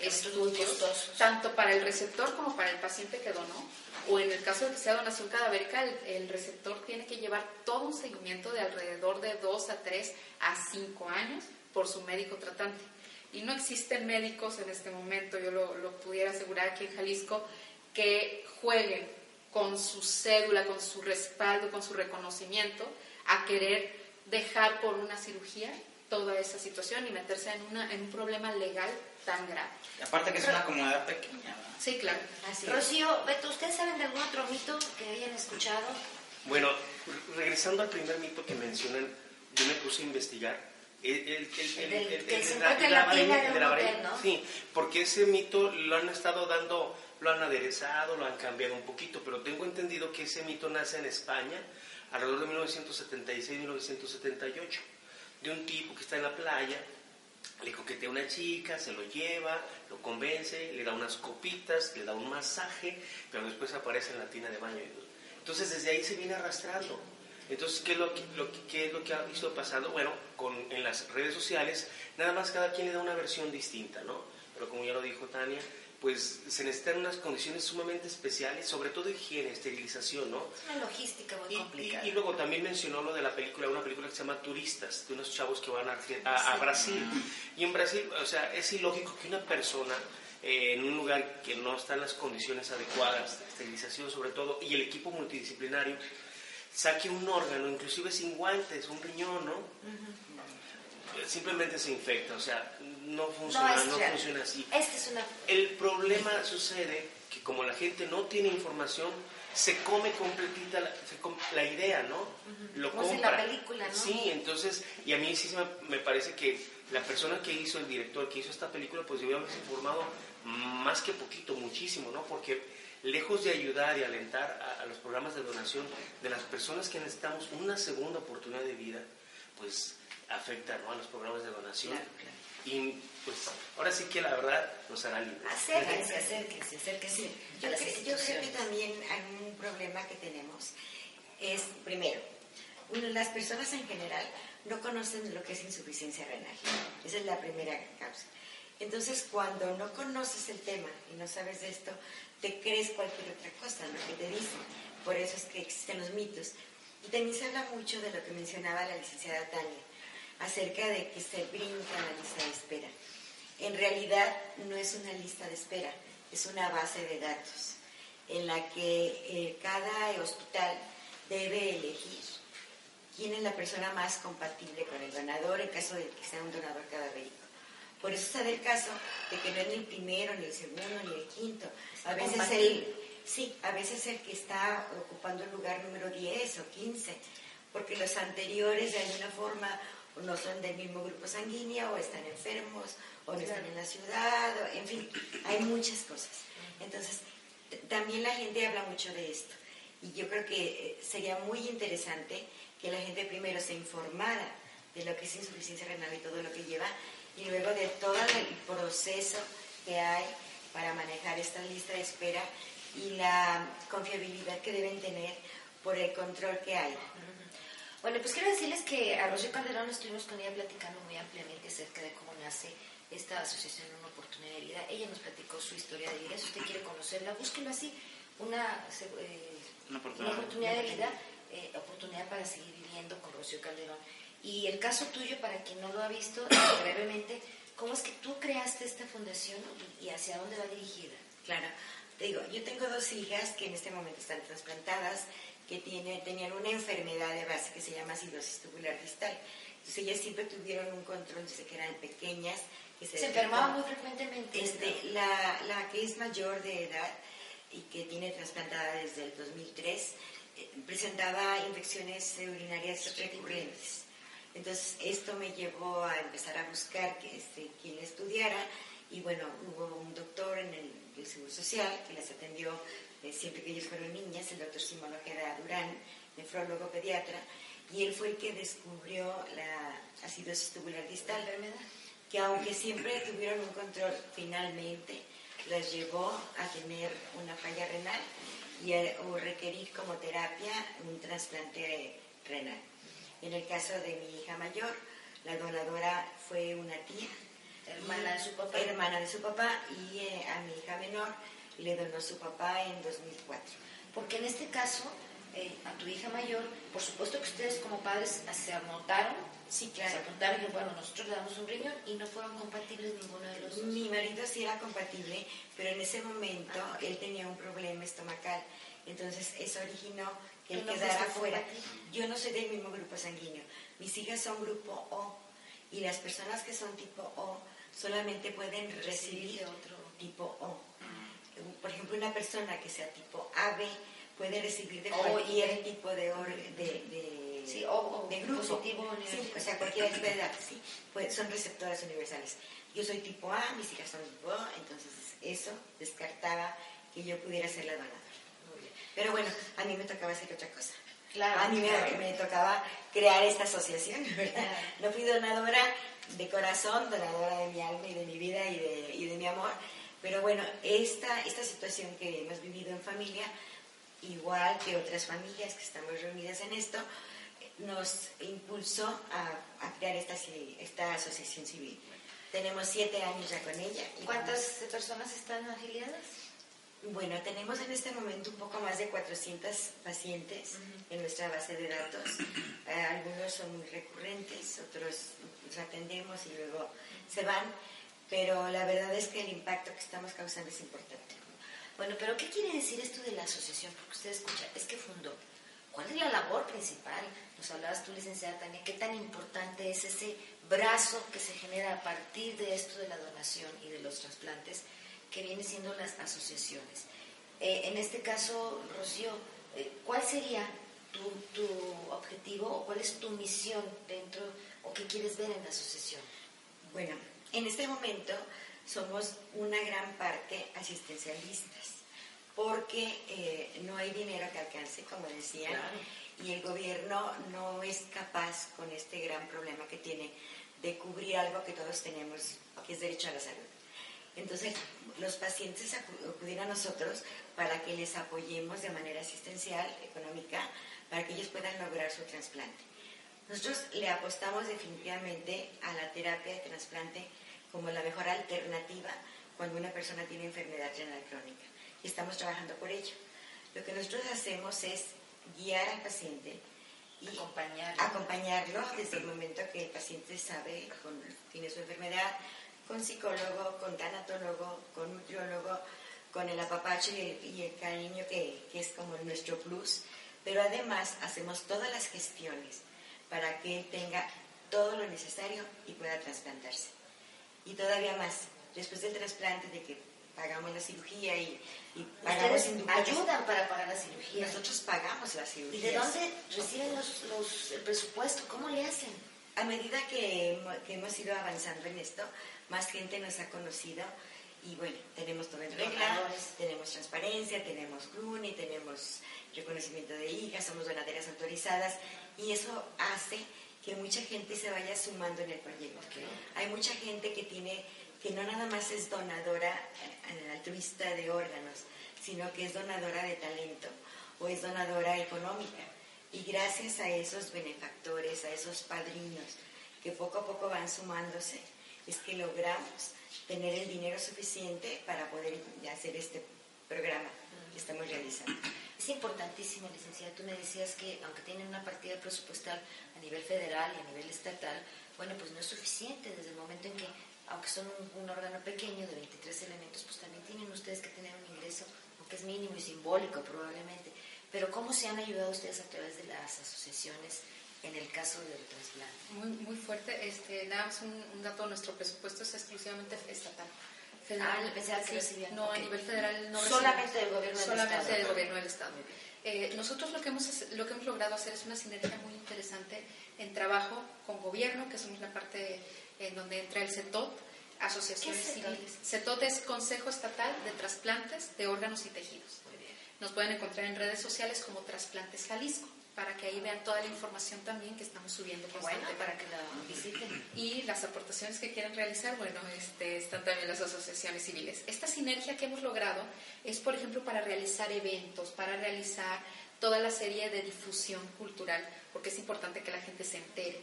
estudios, tanto para el receptor como para el paciente que donó. O en el caso de que sea donación cadavérica, el, el receptor tiene que llevar todo un seguimiento de alrededor de 2 a 3 a 5 años por su médico tratante. Y no existen médicos en este momento, yo lo, lo pudiera asegurar aquí en Jalisco, que jueguen con su cédula, con su respaldo, con su reconocimiento, a querer dejar por una cirugía toda esa situación y meterse en, una, en un problema legal tan grave. Y aparte que es una comunidad pequeña. ¿no? Sí, claro. Así Rocío, Beto, ¿ustedes saben de algún otro mito que hayan escuchado? Bueno, regresando al primer mito que mencionan, yo me puse a investigar. El, el, el, El el- que el se de la- encuentra en la varilla- de un de la hotel. ¿no? Sí, porque ese mito lo han estado dando, lo han aderezado, lo han cambiado un poquito, pero tengo entendido que ese mito nace en España alrededor de 1976-1978, de un tipo que está en la playa, le coquetea a una chica, se lo lleva, lo convence, le da unas copitas, le da un masaje, pero después aparece en la tina de baño. Entonces desde ahí se viene arrastrando. Entonces, ¿qué es lo que, ha visto pasando? Bueno, con, en las redes sociales, nada más cada quien le da una versión distinta, ¿no? Pero como ya lo dijo Tania, pues se necesitan unas condiciones sumamente especiales, sobre todo higiene, esterilización, ¿no? Es una logística muy Y, complicada. y- y luego también mencionó lo de la película, una película que se llama Turistas, de unos chavos que van a, a- a Brasil. Y en Brasil, o sea, es ilógico que una persona eh, en un lugar que no están las condiciones adecuadas, de esterilización sobre todo, y el equipo multidisciplinario, saque un órgano, inclusive sin guantes, un riñón, ¿no? Simplemente se infecta, o sea, no funciona, es no, funciona así. Esta es una... El problema sucede que como la gente no tiene información, se come completita la, se com- la idea, ¿no? Lo Como en compra. la película, ¿no? Sí, entonces, y a mí sí se me, me parece que la persona que hizo, el director que hizo esta película, pues debió haberse informado más que poquito, muchísimo, ¿no? Porque lejos de ayudar y alentar a, a los programas de donación de las personas que necesitamos una segunda oportunidad de vida, pues afecta ¿no? a los programas de donación. Claro, claro. Y pues ahora sí que la verdad nos hará libres. Acérquense, acérquense, acérquense a Yo, las cre- yo creo que también hay un problema que tenemos. Es, primero, las personas en general no conocen lo que es insuficiencia renal. Esa es la primera causa. Entonces, cuando no conoces el tema y no sabes de esto, te crees cualquier otra cosa, lo que te dicen. Por eso es que existen los mitos. Y también se habla mucho de lo que mencionaba la licenciada Tania, acerca de que se brinca la lista de espera. En realidad no es una lista de espera, es una base de datos en la que eh, cada hospital debe elegir quién es la persona más compatible con el donador en caso de que sea un donador cadavérico. Por eso da el caso de que no es ni el primero, ni el segundo, ni el quinto. A veces el, sí, a veces el que está ocupando el lugar número 10 o 15, porque los anteriores de alguna forma o no son del mismo grupo sanguíneo, o están enfermos, o no están en la ciudad, o- en fin, hay muchas cosas. Entonces, también la gente habla mucho de esto. Y yo creo que eh, sería muy interesante que la gente primero se informara de lo que es insuficiencia renal y todo lo que lleva, y luego de todo el proceso que hay para manejar esta lista de espera y la confiabilidad que deben tener por el control que hay. Bueno, pues quiero decirles que a Rocío Calderón estuvimos con ella platicando muy ampliamente acerca de cómo nace esta asociación Una Oportunidad de Vida. Ella nos platicó su historia de vida. Si usted quiere conocerla, búsquelo así. Una, eh, Una oportunidad. una oportunidad de vida, eh, oportunidad para seguir viviendo con Rocío Calderón. Y el caso tuyo, para quien no lo ha visto, eh, brevemente, ¿cómo es que tú creaste esta fundación y, y hacia dónde va dirigida? Claro, te digo, yo tengo dos hijas que en este momento están trasplantadas, que tiene, tenían una enfermedad de base que se llama acidosis tubular distal. Entonces ellas siempre tuvieron un control desde que eran pequeñas. Que se, Se enfermaba muy frecuentemente. Este, la, la que es mayor de edad y que tiene trasplantada desde el 2003 eh, presentaba infecciones urinarias recurrentes. Entonces esto me llevó a empezar a buscar que, este, quien estudiara y bueno, hubo un doctor en el, el Seguro Social que las atendió eh, siempre que ellos fueron niñas, el doctor Simón Ojeda Durán, nefrólogo pediatra, y él fue el que descubrió la acidosis tubular distal enfermedad. que aunque siempre tuvieron un control, finalmente las llevó a tener una falla renal y, eh, o requerir como terapia un trasplante renal. En el caso de mi hija mayor, la donadora fue una tía, Hermana de su papá. hermana de su papá, y eh, a mi hija menor le donó su papá en 2004. Porque en este caso, eh, a tu hija mayor, por supuesto que ustedes como padres se anotaron, Sí, se apuntaron y bueno, nosotros le damos un riñón y no fueron compatibles ninguno de los dos. Mi marido sí era compatible, pero en ese momento Ah, él tenía un problema estomacal. Entonces eso originó que él no quedara fuera. Yo no soy del mismo grupo sanguíneo. Mis hijas son grupo O y las personas que son tipo O solamente pueden Recibir otro. tipo O. Por ejemplo, una persona que sea tipo AB puede recibir de O cualquier B. tipo de, or- de, de, Sí, o- o de grupo. positivo Sí, o sea, cualquier tipo de edad, sí. Pues son receptoras universales. Yo soy tipo A, mis hijas son tipo O, entonces eso descartaba que yo pudiera ser la donadora. Pero bueno, a mí me tocaba hacer otra cosa. Claro, a mí me- claro. me, tocaba crear esta asociación, ¿verdad? No fui donadora de corazón, donadora de mi alma y de mi vida y de, y de mi amor. Pero bueno, esta, esta situación que hemos vivido en familia, igual que otras familias que estamos reunidas en esto, nos impulsó a, a crear esta, esta asociación civil. Tenemos siete años ya con ella. y ¿Cuántas personas están afiliadas? bueno, tenemos en este momento un poco más de 400 pacientes en nuestra base de datos. Eh, algunos son muy recurrentes, otros los atendemos y luego se van, pero la verdad es que el impacto que estamos causando es importante. Bueno, pero ¿qué quiere decir esto de la asociación? Porque usted escucha, es que fundó. ¿Cuál es la labor principal? Nos hablabas tú, licenciada Tania, ¿qué tan importante es ese brazo que se genera a partir de esto de la donación y de los trasplantes, que viene siendo las asociaciones? Eh, en este caso, Rocío, eh, ¿cuál sería tu, tu objetivo o cuál es tu misión dentro o qué quieres ver en la asociación? Bueno, en este momento somos una gran parte asistencialistas, porque eh, no hay dinero que alcance, como Claro. y el gobierno no es capaz con este gran problema que tiene de cubrir algo que todos tenemos, que es derecho a la salud. Entonces, los pacientes acu- acuden a nosotros para que les apoyemos de manera asistencial, económica, para que ellos puedan lograr su trasplante. Nosotros le apostamos definitivamente a la terapia de trasplante como la mejor alternativa cuando una persona tiene enfermedad renal crónica. Y estamos trabajando por ello. Lo que nosotros hacemos es guiar al paciente y Acompañar. acompañarlo desde el momento que el paciente sabe, con, tiene su enfermedad, con psicólogo, con tanatólogo, con nutriólogo, con el apapacho y el, y el cariño que, que es como nuestro plus. Pero además hacemos todas las gestiones para que él tenga todo lo necesario y pueda trasplantarse. Y todavía más, después del trasplante de que pagamos la cirugía y, y pagamos ayudan para pagar la cirugía. nosotros pagamos la ¿Y cirugía. de dónde reciben los, los- el presupuesto? ¿Cómo le hacen? A medida que, que hemos ido avanzando en esto, más gente nos ha conocido y bueno, tenemos todo en regla, tenemos transparencia, tenemos CRUNI, tenemos reconocimiento de hijas, somos donaderas autorizadas y eso hace que mucha gente se vaya sumando en el proyecto. Hay mucha gente que tiene que no nada más es donadora eh, altruista de órganos, sino que es donadora de talento o es donadora económica. Y gracias a esos benefactores, a esos padrinos que poco a poco van sumándose, es que logramos tener el dinero suficiente para poder hacer este programa que estamos realizando. Es importantísimo, licenciada. Tú me decías que aunque tienen una partida presupuestal a nivel federal y a nivel estatal, bueno, pues no es suficiente desde el momento en que, aunque son un, órgano pequeño de 23 elementos, pues también tienen ustedes que tener un ingreso, aunque es mínimo y simbólico probablemente. Pero ¿cómo se han ayudado ustedes a través de las asociaciones en el caso del trasplante? Muy, muy fuerte. Este, nada un, un dato, nuestro presupuesto es exclusivamente estatal. Ah, yo pensaba que sí, recibían. No, a nivel federal no Solamente del gobierno del Solamente Estado. del gobierno del Estado. Eh, nosotros lo que, hemos, lo que hemos logrado hacer es una sinergia muy interesante en trabajo con gobierno, que somos la parte en donde entra el CETOT, asociaciones ¿Qué es CETOT? civiles. CETOT es Consejo Estatal de Trasplantes de Órganos y Tejidos. Nos pueden encontrar en redes sociales como Trasplantes Jalisco. Para que ahí vean toda la información también que estamos subiendo Bueno, constantemente. para que la visiten. Y las aportaciones que quieran realizar, bueno, este, están también las asociaciones civiles. Esta sinergia que hemos logrado es, por ejemplo, para realizar eventos, para realizar toda la serie de difusión cultural, porque es importante que la gente se entere.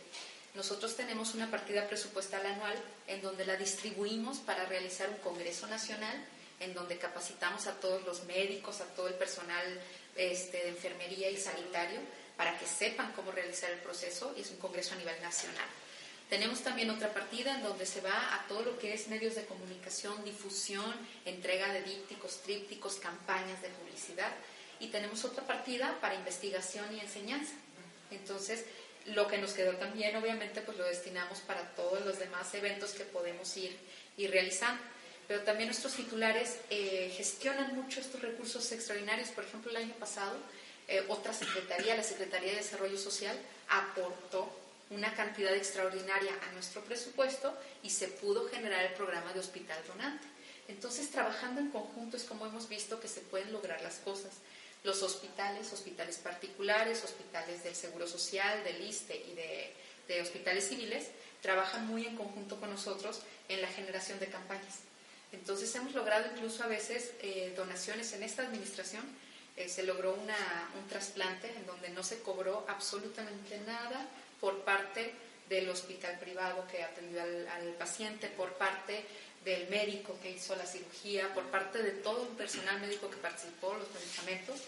Nosotros tenemos una partida presupuestal anual en donde la distribuimos para realizar un Congreso Nacional, en donde capacitamos a todos los médicos, a todo el personal este, de enfermería y sanitario, para que sepan cómo realizar el proceso, y es un Congreso a nivel nacional. Tenemos también otra partida en donde se va a todo lo que es medios de comunicación, difusión, entrega de dípticos, trípticos, campañas de publicidad. Y tenemos otra partida para investigación y enseñanza. Entonces, lo que nos quedó también, obviamente, pues lo destinamos para todos los demás eventos que podemos ir, ir realizando. Pero también nuestros titulares eh, gestionan mucho estos recursos extraordinarios. Por ejemplo, el año pasado, eh, otra secretaría, la Secretaría de Desarrollo Social, aportó una cantidad extraordinaria a nuestro presupuesto y se pudo generar el programa de hospital donante. Entonces, trabajando en conjunto es como hemos visto que se pueden lograr las cosas. Los hospitales, hospitales particulares, hospitales del Seguro Social, del ISTE y de, de hospitales civiles, trabajan muy en conjunto con nosotros en la generación de campañas. Entonces, hemos logrado incluso a veces eh, donaciones en esta administración. Eh, se logró una, un trasplante en donde no se cobró absolutamente nada por parte del hospital privado que atendió al, al, paciente, por parte del médico que hizo la cirugía, por parte de todo el personal médico que participó, los medicamentos.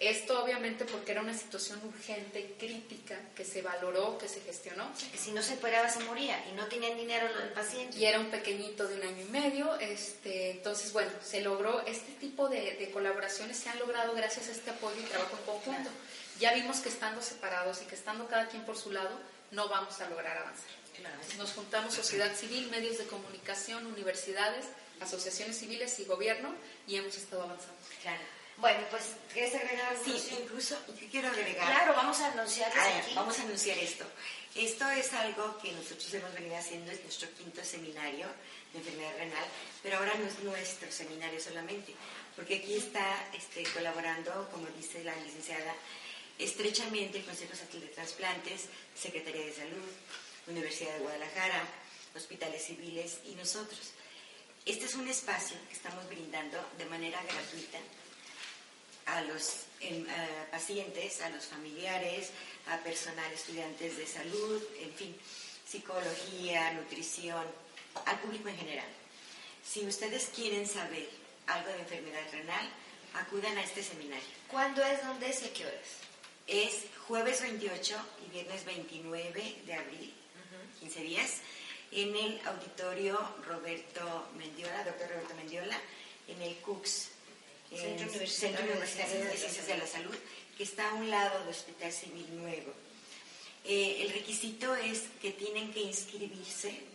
Esto obviamente porque era una situación urgente, crítica, que se valoró, que se gestionó. Que si no se operaba se moría y no tenían dinero el paciente. Y era un pequeñito de un año y medio. Este, entonces, bueno, se logró, este tipo de, de colaboraciones se han logrado gracias a este apoyo y trabajo en conjunto. Claro. Ya vimos que estando separados y que estando cada quien por su lado, no vamos a lograr avanzar. Claro. Nos juntamos sociedad civil, medios de comunicación, universidades, asociaciones civiles y gobierno y hemos estado avanzando. Claro. Bueno, pues, ¿quieres agregar algo? Sí, incluso yo quiero agregar. Claro, vamos a anunciar aquí. Vamos a anunciar esto. Esto es algo que nosotros hemos venido haciendo, es nuestro quinto seminario de enfermedad renal, pero ahora no es nuestro seminario solamente, porque aquí está este, colaborando, como dice la licenciada, estrechamente el Consejo Estatal de Transplantes, Secretaría de Salud, Universidad de Guadalajara, hospitales civiles y nosotros. Este es un espacio que estamos brindando de manera gratuita a los en, a pacientes, a los familiares, a personal, estudiantes de salud, en fin, psicología, nutrición, al público en general. Si ustedes quieren saber algo de enfermedad renal, acudan a este seminario. ¿Cuándo es, dónde es y a qué horas? Es jueves 28 y viernes 29 de abril, 15 días, en el auditorio Roberto Mendiola, doctor Roberto Mendiola, en el CUCS, Centro en Universitario Centro de Universitario de Ciencias de la Salud, que está a un lado del Hospital Civil Nuevo. Eh, el requisito es que tienen que inscribirse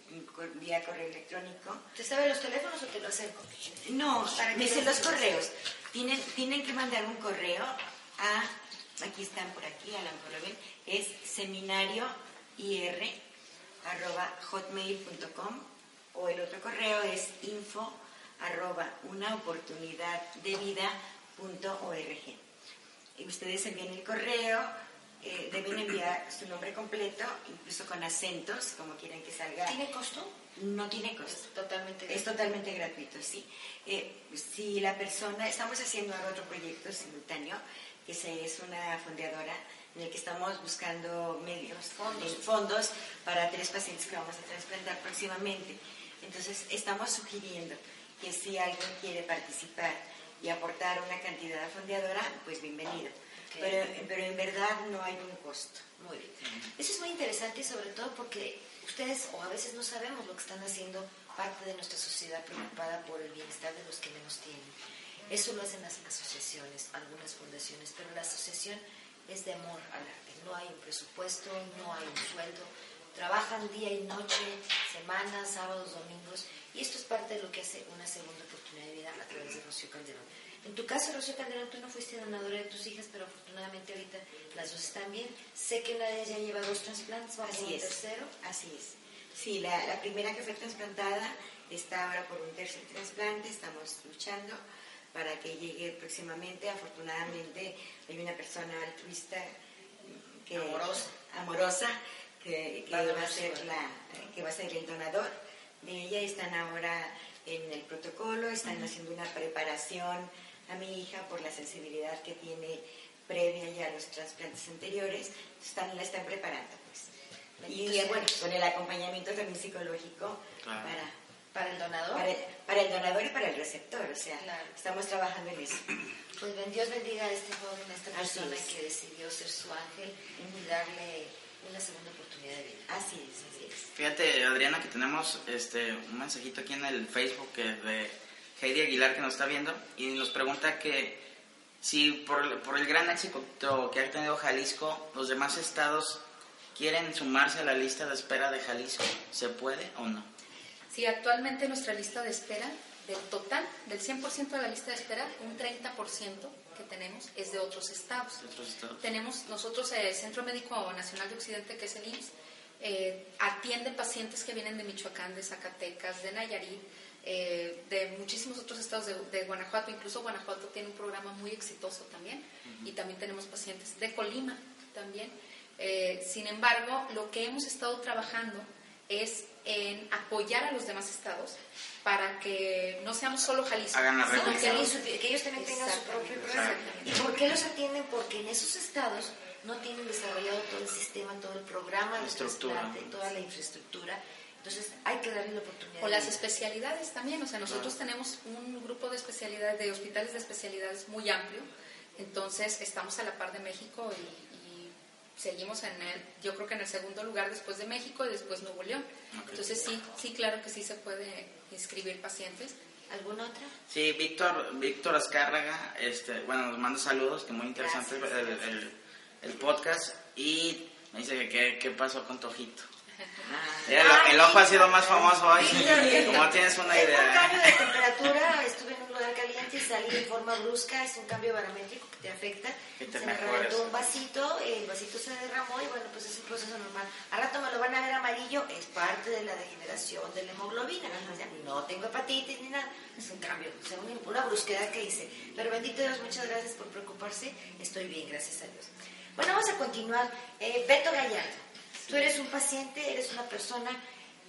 vía correo electrónico. ¿Te sabe los teléfonos o te lo acerco? No, Para me dicen no los correos. Tienen, tienen que mandar un correo a, aquí están por aquí, a mejor lo ven, es seminario ir arroba hotmail.com o el otro correo es info arroba una oportunidad de vida punto org. Y ustedes envían el correo, eh, deben enviar su nombre completo, incluso con acentos, como quieran que salga. ¿Tiene costo? No tiene costo. Es totalmente Es totalmente gratuito, sí. Eh, si la persona, estamos haciendo ahora otro proyecto simultáneo, que es una fondeadora en el que estamos buscando medios, Fondos. eh, fondos para tres pacientes que vamos a trasplantar próximamente. Entonces, estamos sugiriendo que si alguien quiere participar y aportar una cantidad fondeadora, pues bienvenido. Ok. Pero, pero en verdad no hay un costo. Muy bien. Eso es muy interesante y sobre todo porque ustedes o a veces no sabemos lo que están haciendo parte de nuestra sociedad preocupada por el bienestar de los que menos tienen. Eso lo hacen las asociaciones, algunas fundaciones, pero la asociación es de amor al arte. No hay un presupuesto, no hay un sueldo. Trabajan día y noche, semanas, sábados, domingos. Y esto es parte de lo que hace una segunda oportunidad de vida a través de Rocío Calderón. En tu caso, Rocío Calderón, tú no fuiste donadora de tus hijas, pero afortunadamente ahorita las dos están bien. Sé que una de ellas ya lleva dos trasplantes, vamos Así es. tercero. Así es. Sí, la, la primera que fue trasplantada está ahora por un tercer trasplante, estamos luchando para que llegue próximamente. Afortunadamente hay una persona altruista que, Amorosa. amorosa, que, que Va a va ser la, que va a ser el donador de ella. Están ahora en el protocolo, están haciendo una preparación a mi hija por la sensibilidad que tiene previa ya a los trasplantes anteriores. Están, la están preparando, pues. Y sea bueno, con el acompañamiento también psicológico Claro. para, Para el donador. para, el, para el donador y para el receptor. O sea, Claro. estamos trabajando en eso. Pues Dios bendiga a este joven, a esta persona es. que decidió ser su ángel y darle una segunda oportunidad de vida. Así es, así es. Fíjate, Adriana, que tenemos este un mensajito aquí en el Facebook que de Heidi Aguilar que nos está viendo y nos pregunta que si por, por el gran éxito que ha tenido Jalisco, los demás estados quieren sumarse a la lista de espera de Jalisco, ¿se puede o no? Sí, actualmente nuestra lista de espera, del total, del 100% de la lista de espera, un 30% que tenemos es de otros estados. ¿De otros estados? Tenemos nosotros el Centro Médico Nacional de Occidente, que es el IMSS, eh, atiende pacientes que vienen de Michoacán, de Zacatecas, de Nayarit, eh, de muchísimos otros estados de, de Guanajuato. Incluso Guanajuato tiene un programa muy exitoso también. Y también tenemos pacientes de Colima también. Eh, sin embargo, lo que hemos estado trabajando es en apoyar a los demás estados para que no seamos solo Jalisco, Hagan la sino red. que, ellos también tengan su propio programa. ¿Y por qué los atienden? Porque en esos estados no tienen desarrollado todo el sistema, todo el programa de Estructura. trasplante, toda la infraestructura. Entonces hay que darle la oportunidad. O las especialidades también, o sea, nosotros tenemos un grupo de especialidades, de hospitales de especialidades muy amplio, entonces estamos a la par de México y seguimos en el, yo creo que en el segundo lugar después de México y después Nuevo León. Entonces sí, sí, claro que sí se puede inscribir pacientes. ¿Alguna otra? Sí, Víctor, Víctor Azcárraga, este, bueno, nos manda saludos, que muy interesante el, Gracias, el- podcast y me dice que qué- qué pasó con Tojito. Ah, el, el ojo ha sido más famoso hoy, como tienes una un idea. cambio de temperatura, estuve en un y salí de forma brusca, es un cambio barométrico que te afecta. Te se me reventó un vasito, el vasito se derramó y bueno, pues es un proceso normal. A rato me lo van a ver amarillo, es parte de la degeneración de la hemoglobina. O sea, no tengo hepatitis ni nada, es un cambio, o sea, una, brusquedad que hice. Pero bendito Dios, muchas gracias por preocuparse, estoy bien, gracias a Dios. Bueno, vamos a continuar. Eh, Beto Gallardo, tú eres un paciente, eres una persona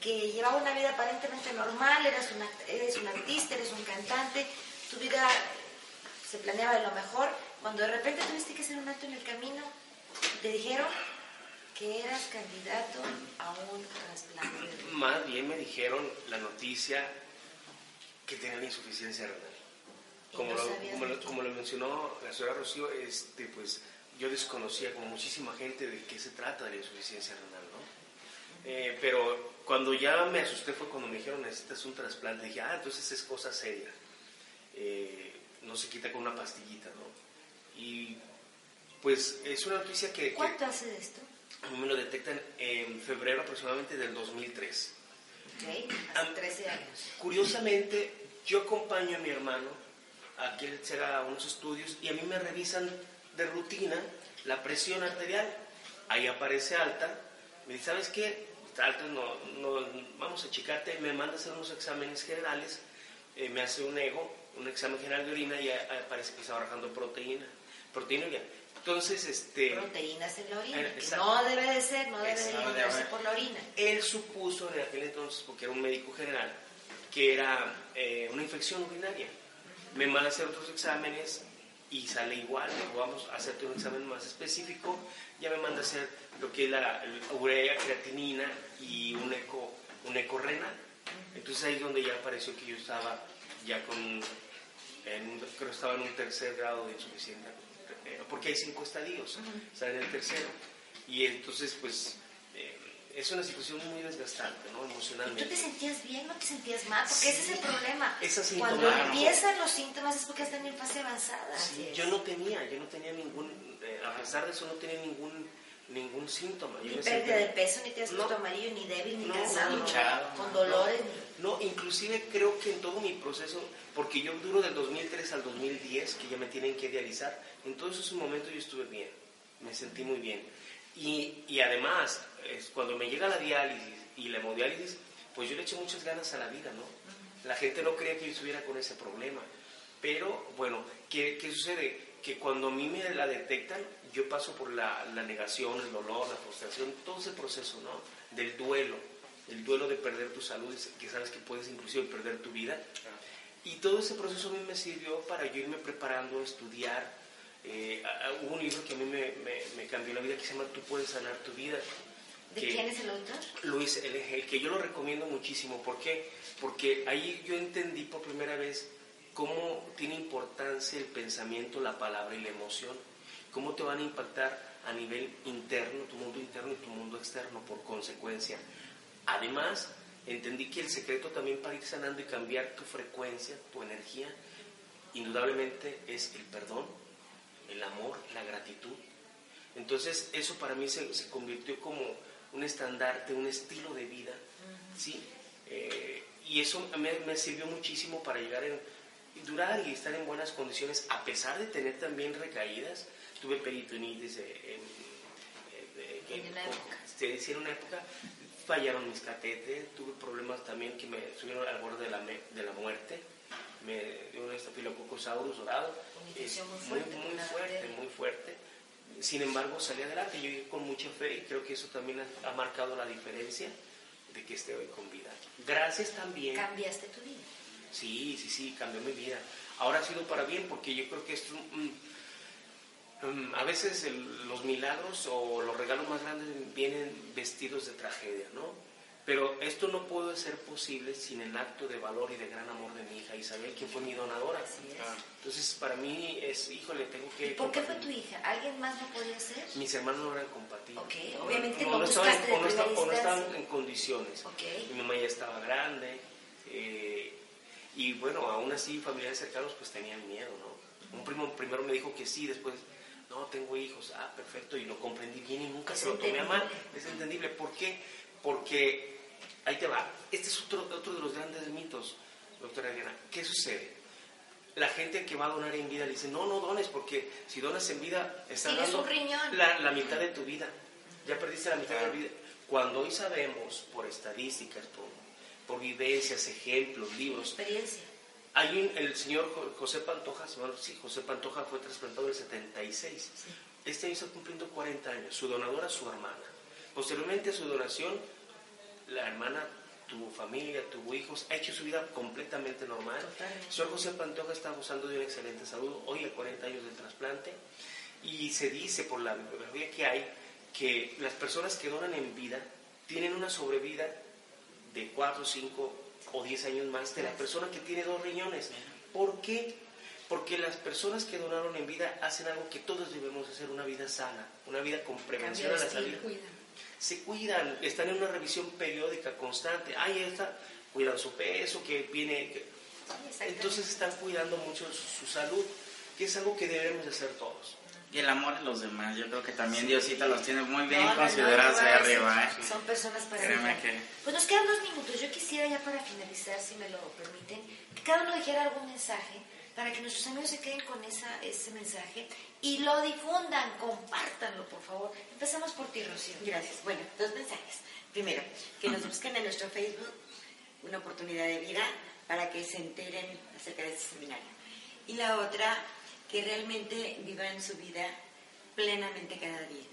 que llevaba una vida aparentemente normal, eras una, eres un artista, eres un cantante, tu vida se planeaba de lo mejor, cuando de repente tuviste que hacer un acto en el camino, te dijeron que eras candidato a un trasplante. Más bien me dijeron la noticia que tenían insuficiencia renal. Como, no lo, como, lo- como lo mencionó la señora Rocío, este, pues yo desconocía como muchísima gente de qué se trata de la insuficiencia renal, ¿no? Eh, pero cuando ya me asusté fue cuando me dijeron necesitas un trasplante. Dije, ah, entonces es cosa seria. Eh, no se quita con una pastillita, ¿no? Y pues es una noticia que, que ¿Cuánto hace de esto? a mí me lo detectan en febrero aproximadamente del 2003. Ok, hace 13 años. Curiosamente, yo acompaño a mi hermano a que él se haga unos estudios y a mí me revisan de rutina la presión arterial. Ahí aparece alta. Me dice, ¿sabes qué? Está alta, no, no, vamos a checarte. Me manda a hacer unos exámenes generales. eh, me hace un ego, un examen general de orina y aparece que está bajando proteína. Proteína ya. Entonces, este, Proteínas en la orina, que exacto. no debe de ser, no debe de eliminarse por la orina. él supuso en aquel entonces, porque era un médico general, que era eh, una infección urinaria. Me manda a hacer otros exámenes y sale igual. Digo, vamos a hacerte un examen más específico. Ya me manda a hacer lo que es la, la urea, creatinina y un eco, un eco renal. Entonces ahí es donde ya apareció que yo estaba ya con, en creo que estaba en un tercer grado de insuficiencia, eh, porque hay cinco estadios, estaba en el tercero. Y entonces, pues, eh, es una situación muy desgastante, ¿no? ¿Y tú te Emocionalmente. sentías bien no te sentías mal? Porque ese es el problema. Es Cuando empiezan los síntomas es porque están en fase avanzada. Sí, yo no tenía, yo no tenía ningún, eh, a pesar de eso no tenía ningún, ningún síntoma. Ni pérdida de peso, ni te has No. amarillo, ni débil, ni No, cansado, no, hinchado, con dolores. No, inclusive creo que en todo mi proceso, porque yo duro del 2003 al 2010, que ya me tienen que dializar, en todos esos momentos yo estuve bien, me sentí muy bien. Y, y además, es cuando me llega la diálisis y la hemodiálisis, pues yo le eché muchas ganas a la vida, ¿no? La gente no creía que yo estuviera con ese problema. Pero, bueno, ¿qué, qué sucede? que cuando a mí me la detectan, yo paso por la, la negación, el dolor, la frustración, todo ese proceso, ¿no? Del duelo, el duelo de perder tu salud, que sabes que puedes inclusive perder tu vida. Y todo ese proceso a mí me sirvió para yo irme preparando, estudiar. Eh, hubo un libro que a mí me, me, me, cambió la vida que se llama Tú puedes sanar tu vida. ¿De quién es el autor? Luis L.G., que yo lo recomiendo muchísimo. ¿Por qué? Porque ahí yo entendí por primera vez cómo tiene importancia el pensamiento, la palabra y la emoción. Cómo te van a impactar a nivel interno, tu mundo interno y tu mundo externo por consecuencia. Además, entendí que el secreto también para ir sanando y cambiar tu frecuencia, tu energía, indudablemente es el perdón, el amor, la gratitud. Entonces, eso para mí se, se convirtió como un estandarte, un estilo de vida, ¿sí? Eh, y eso me, me, sirvió muchísimo para llegar en durar y estar en buenas condiciones, a pesar de tener también recaídas. Tuve peritonitis en, en, en, en una época. en una época fallaron mis catéteres, tuve problemas también que me subieron al borde de la, de la muerte, me dio un estafilococcus aureus dorado, es muy fuerte, muy, muy fuerte, muy fuerte. Sin embargo, salí adelante, yo llegué con mucha fe y creo que eso también ha, ha, marcado la diferencia de que esté hoy con vida. Gracias también. ¿Cambiaste tu vida? Sí, sí, sí, cambió mi vida. Ahora ha sido para bien porque yo creo que esto... a veces el, los milagros o los regalos más grandes vienen vestidos de tragedia, ¿no? Pero esto no puede ser posible sin el acto de valor y de gran amor de mi hija Isabel, que fue mi donadora. Así es. Entonces, para mí es, híjole, tengo que... ¿Y por qué fue tu hija? ¿Alguien más no podía ser? Mis hermanos no eran compatibles. Ok, obviamente no, no, no buscaste estaban, de o no, estaban, o no estaban en condiciones. Ok. Mi mamá ya estaba grande. eh, y bueno, aún así, familiares cercanos pues tenían miedo, ¿no? Un primo primero me dijo que sí, después, no, tengo hijos. Ah, perfecto, y lo comprendí bien y nunca se lo tomé a mal. Es entendible. ¿Por qué? Porque, ahí te va, este es otro, otro de los grandes mitos, doctora Diana. ¿Qué sucede? La gente que va a donar en vida le dice, no, no dones, porque si donas en vida, estás dando un riñón. la, la mitad de tu vida. Ya perdiste la mitad de tu vida. Cuando hoy sabemos, por estadísticas, por, por vivencias, ejemplos, libros, Experiencia. Hay un- el señor Jo- José Pantoja, sí, José Pantoja fue trasplantado en el 76. Este año está cumpliendo 40 años. Su donadora, su hermana. Posteriormente a su donación, la hermana tuvo familia, tuvo hijos, ha hecho su vida completamente normal. Totalmente. El señor José Pantoja está gozando de una excelente salud, hoy a 40 años del trasplante, y se dice por la bibliografía que hay que las personas que donan en vida tienen una sobrevida de 4, 5 o 10 años más de la persona que tiene dos riñones. ¿Por qué? Porque las personas que donaron en vida hacen algo que todos debemos hacer, una vida sana, una vida con prevención a la salud se cuidan, están en una revisión periódica constante. Ahí está, cuidan su peso, que viene. que- entonces están cuidando mucho su, su salud, que es algo que debemos de hacer todos. Y el amor a los demás, yo creo que también Diosita los tiene muy bien No, no, no, considerados no, ahí arriba, ¿eh? Son personas para que- Pues nos quedan dos minutos. Yo quisiera ya para finalizar, si me lo permiten, que cada uno dijera algún mensaje para que nuestros amigos se queden con esa, ese mensaje y lo difundan, compártanlo, por favor. Empezamos por ti, Rocío. Gracias. Bueno, dos mensajes. Primero, que nos busquen en nuestro Facebook una oportunidad de vida para que se enteren acerca de este seminario. Y la otra, que realmente vivan su vida plenamente cada día.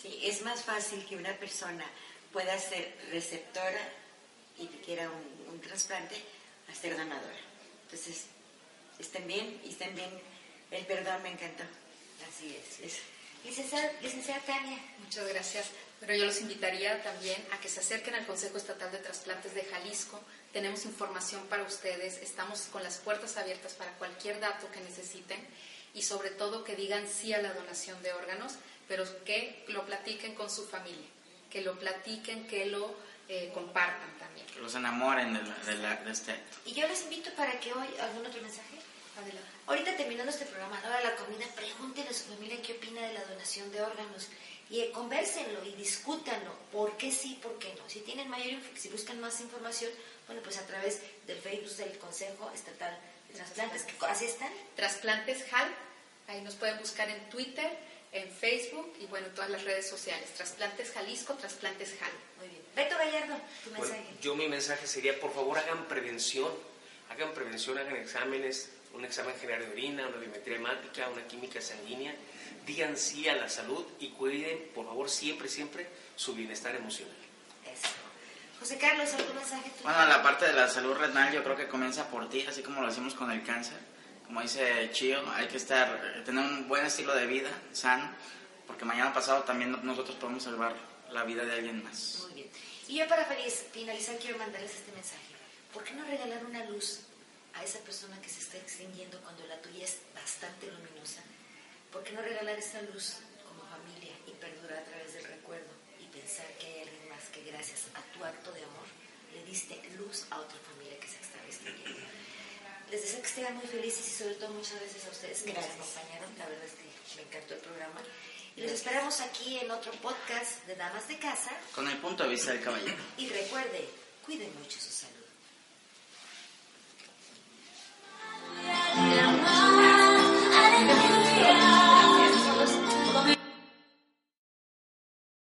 ¿Sí? Es más fácil que una persona pueda ser receptora y quiera un, un trasplante a ser donadora. Entonces, estén bien y estén bien. El perdón me encantó. Así es. Es- Licenciada, licenciada Tania. Muchas gracias. Pero yo los invitaría también a que se acerquen al Consejo Estatal de Trasplantes de Jalisco. Tenemos información para ustedes. Estamos con las puertas abiertas para cualquier dato que necesiten y sobre todo que digan sí a la donación de órganos, pero que lo platiquen con su familia, que lo platiquen, que lo eh, compartan también. Que los enamoren de, la- de, la- de este acto. Y yo les invito para que hoy, ¿algún otro mensaje? Adelante. Ahorita terminando este programa, a la hora de la comida, pregúntenle a su familia qué opina de la donación de órganos y eh, convérsenlo y discútanlo. ¿Por qué sí, por qué no? Si tienen mayor, si buscan más información, bueno, pues a través del Facebook del Consejo Estatal de Trasplantes, que así están. Trasplantes HAL, ahí nos pueden buscar en Twitter, en Facebook y bueno, en todas las redes sociales. Trasplantes Jalisco, Trasplantes HAL. Muy bien. Beto Gallardo, tu Bueno, mensaje. yo mi mensaje sería, por favor, hagan prevención, hagan prevención, hagan exámenes, un examen general de orina, una biometría hemática, una química sanguínea. Digan sí a la salud y cuiden, por favor, siempre, siempre su bienestar emocional. Eso. José Carlos, ¿algún mensaje? Bueno, la parte de la salud renal yo creo que comienza por ti, así como lo hacemos con el cáncer. Como dice Chío, hay que estar, tener un buen estilo de vida, sano, porque mañana pasado también nosotros podemos salvar la vida de alguien más. Muy bien. Y yo para finalizar quiero mandarles este mensaje. ¿Por qué no regalar una luz a esa persona que se está extinguiendo cuando la tuya es bastante luminosa? ¿Por qué no regalar esa luz como familia y perdurar a través del recuerdo y pensar que hay alguien más que gracias a tu acto de amor le diste luz a otra familia que se está extinguiendo? Les deseo que estén muy felices y sobre todo muchas gracias a ustedes que Gracias. nos acompañaron. La verdad es que me encantó el programa. Y los esperamos aquí en otro podcast de Damas de Casa. Con el punto de vista del caballero. Y recuerde, cuide mucho su salud. I didn't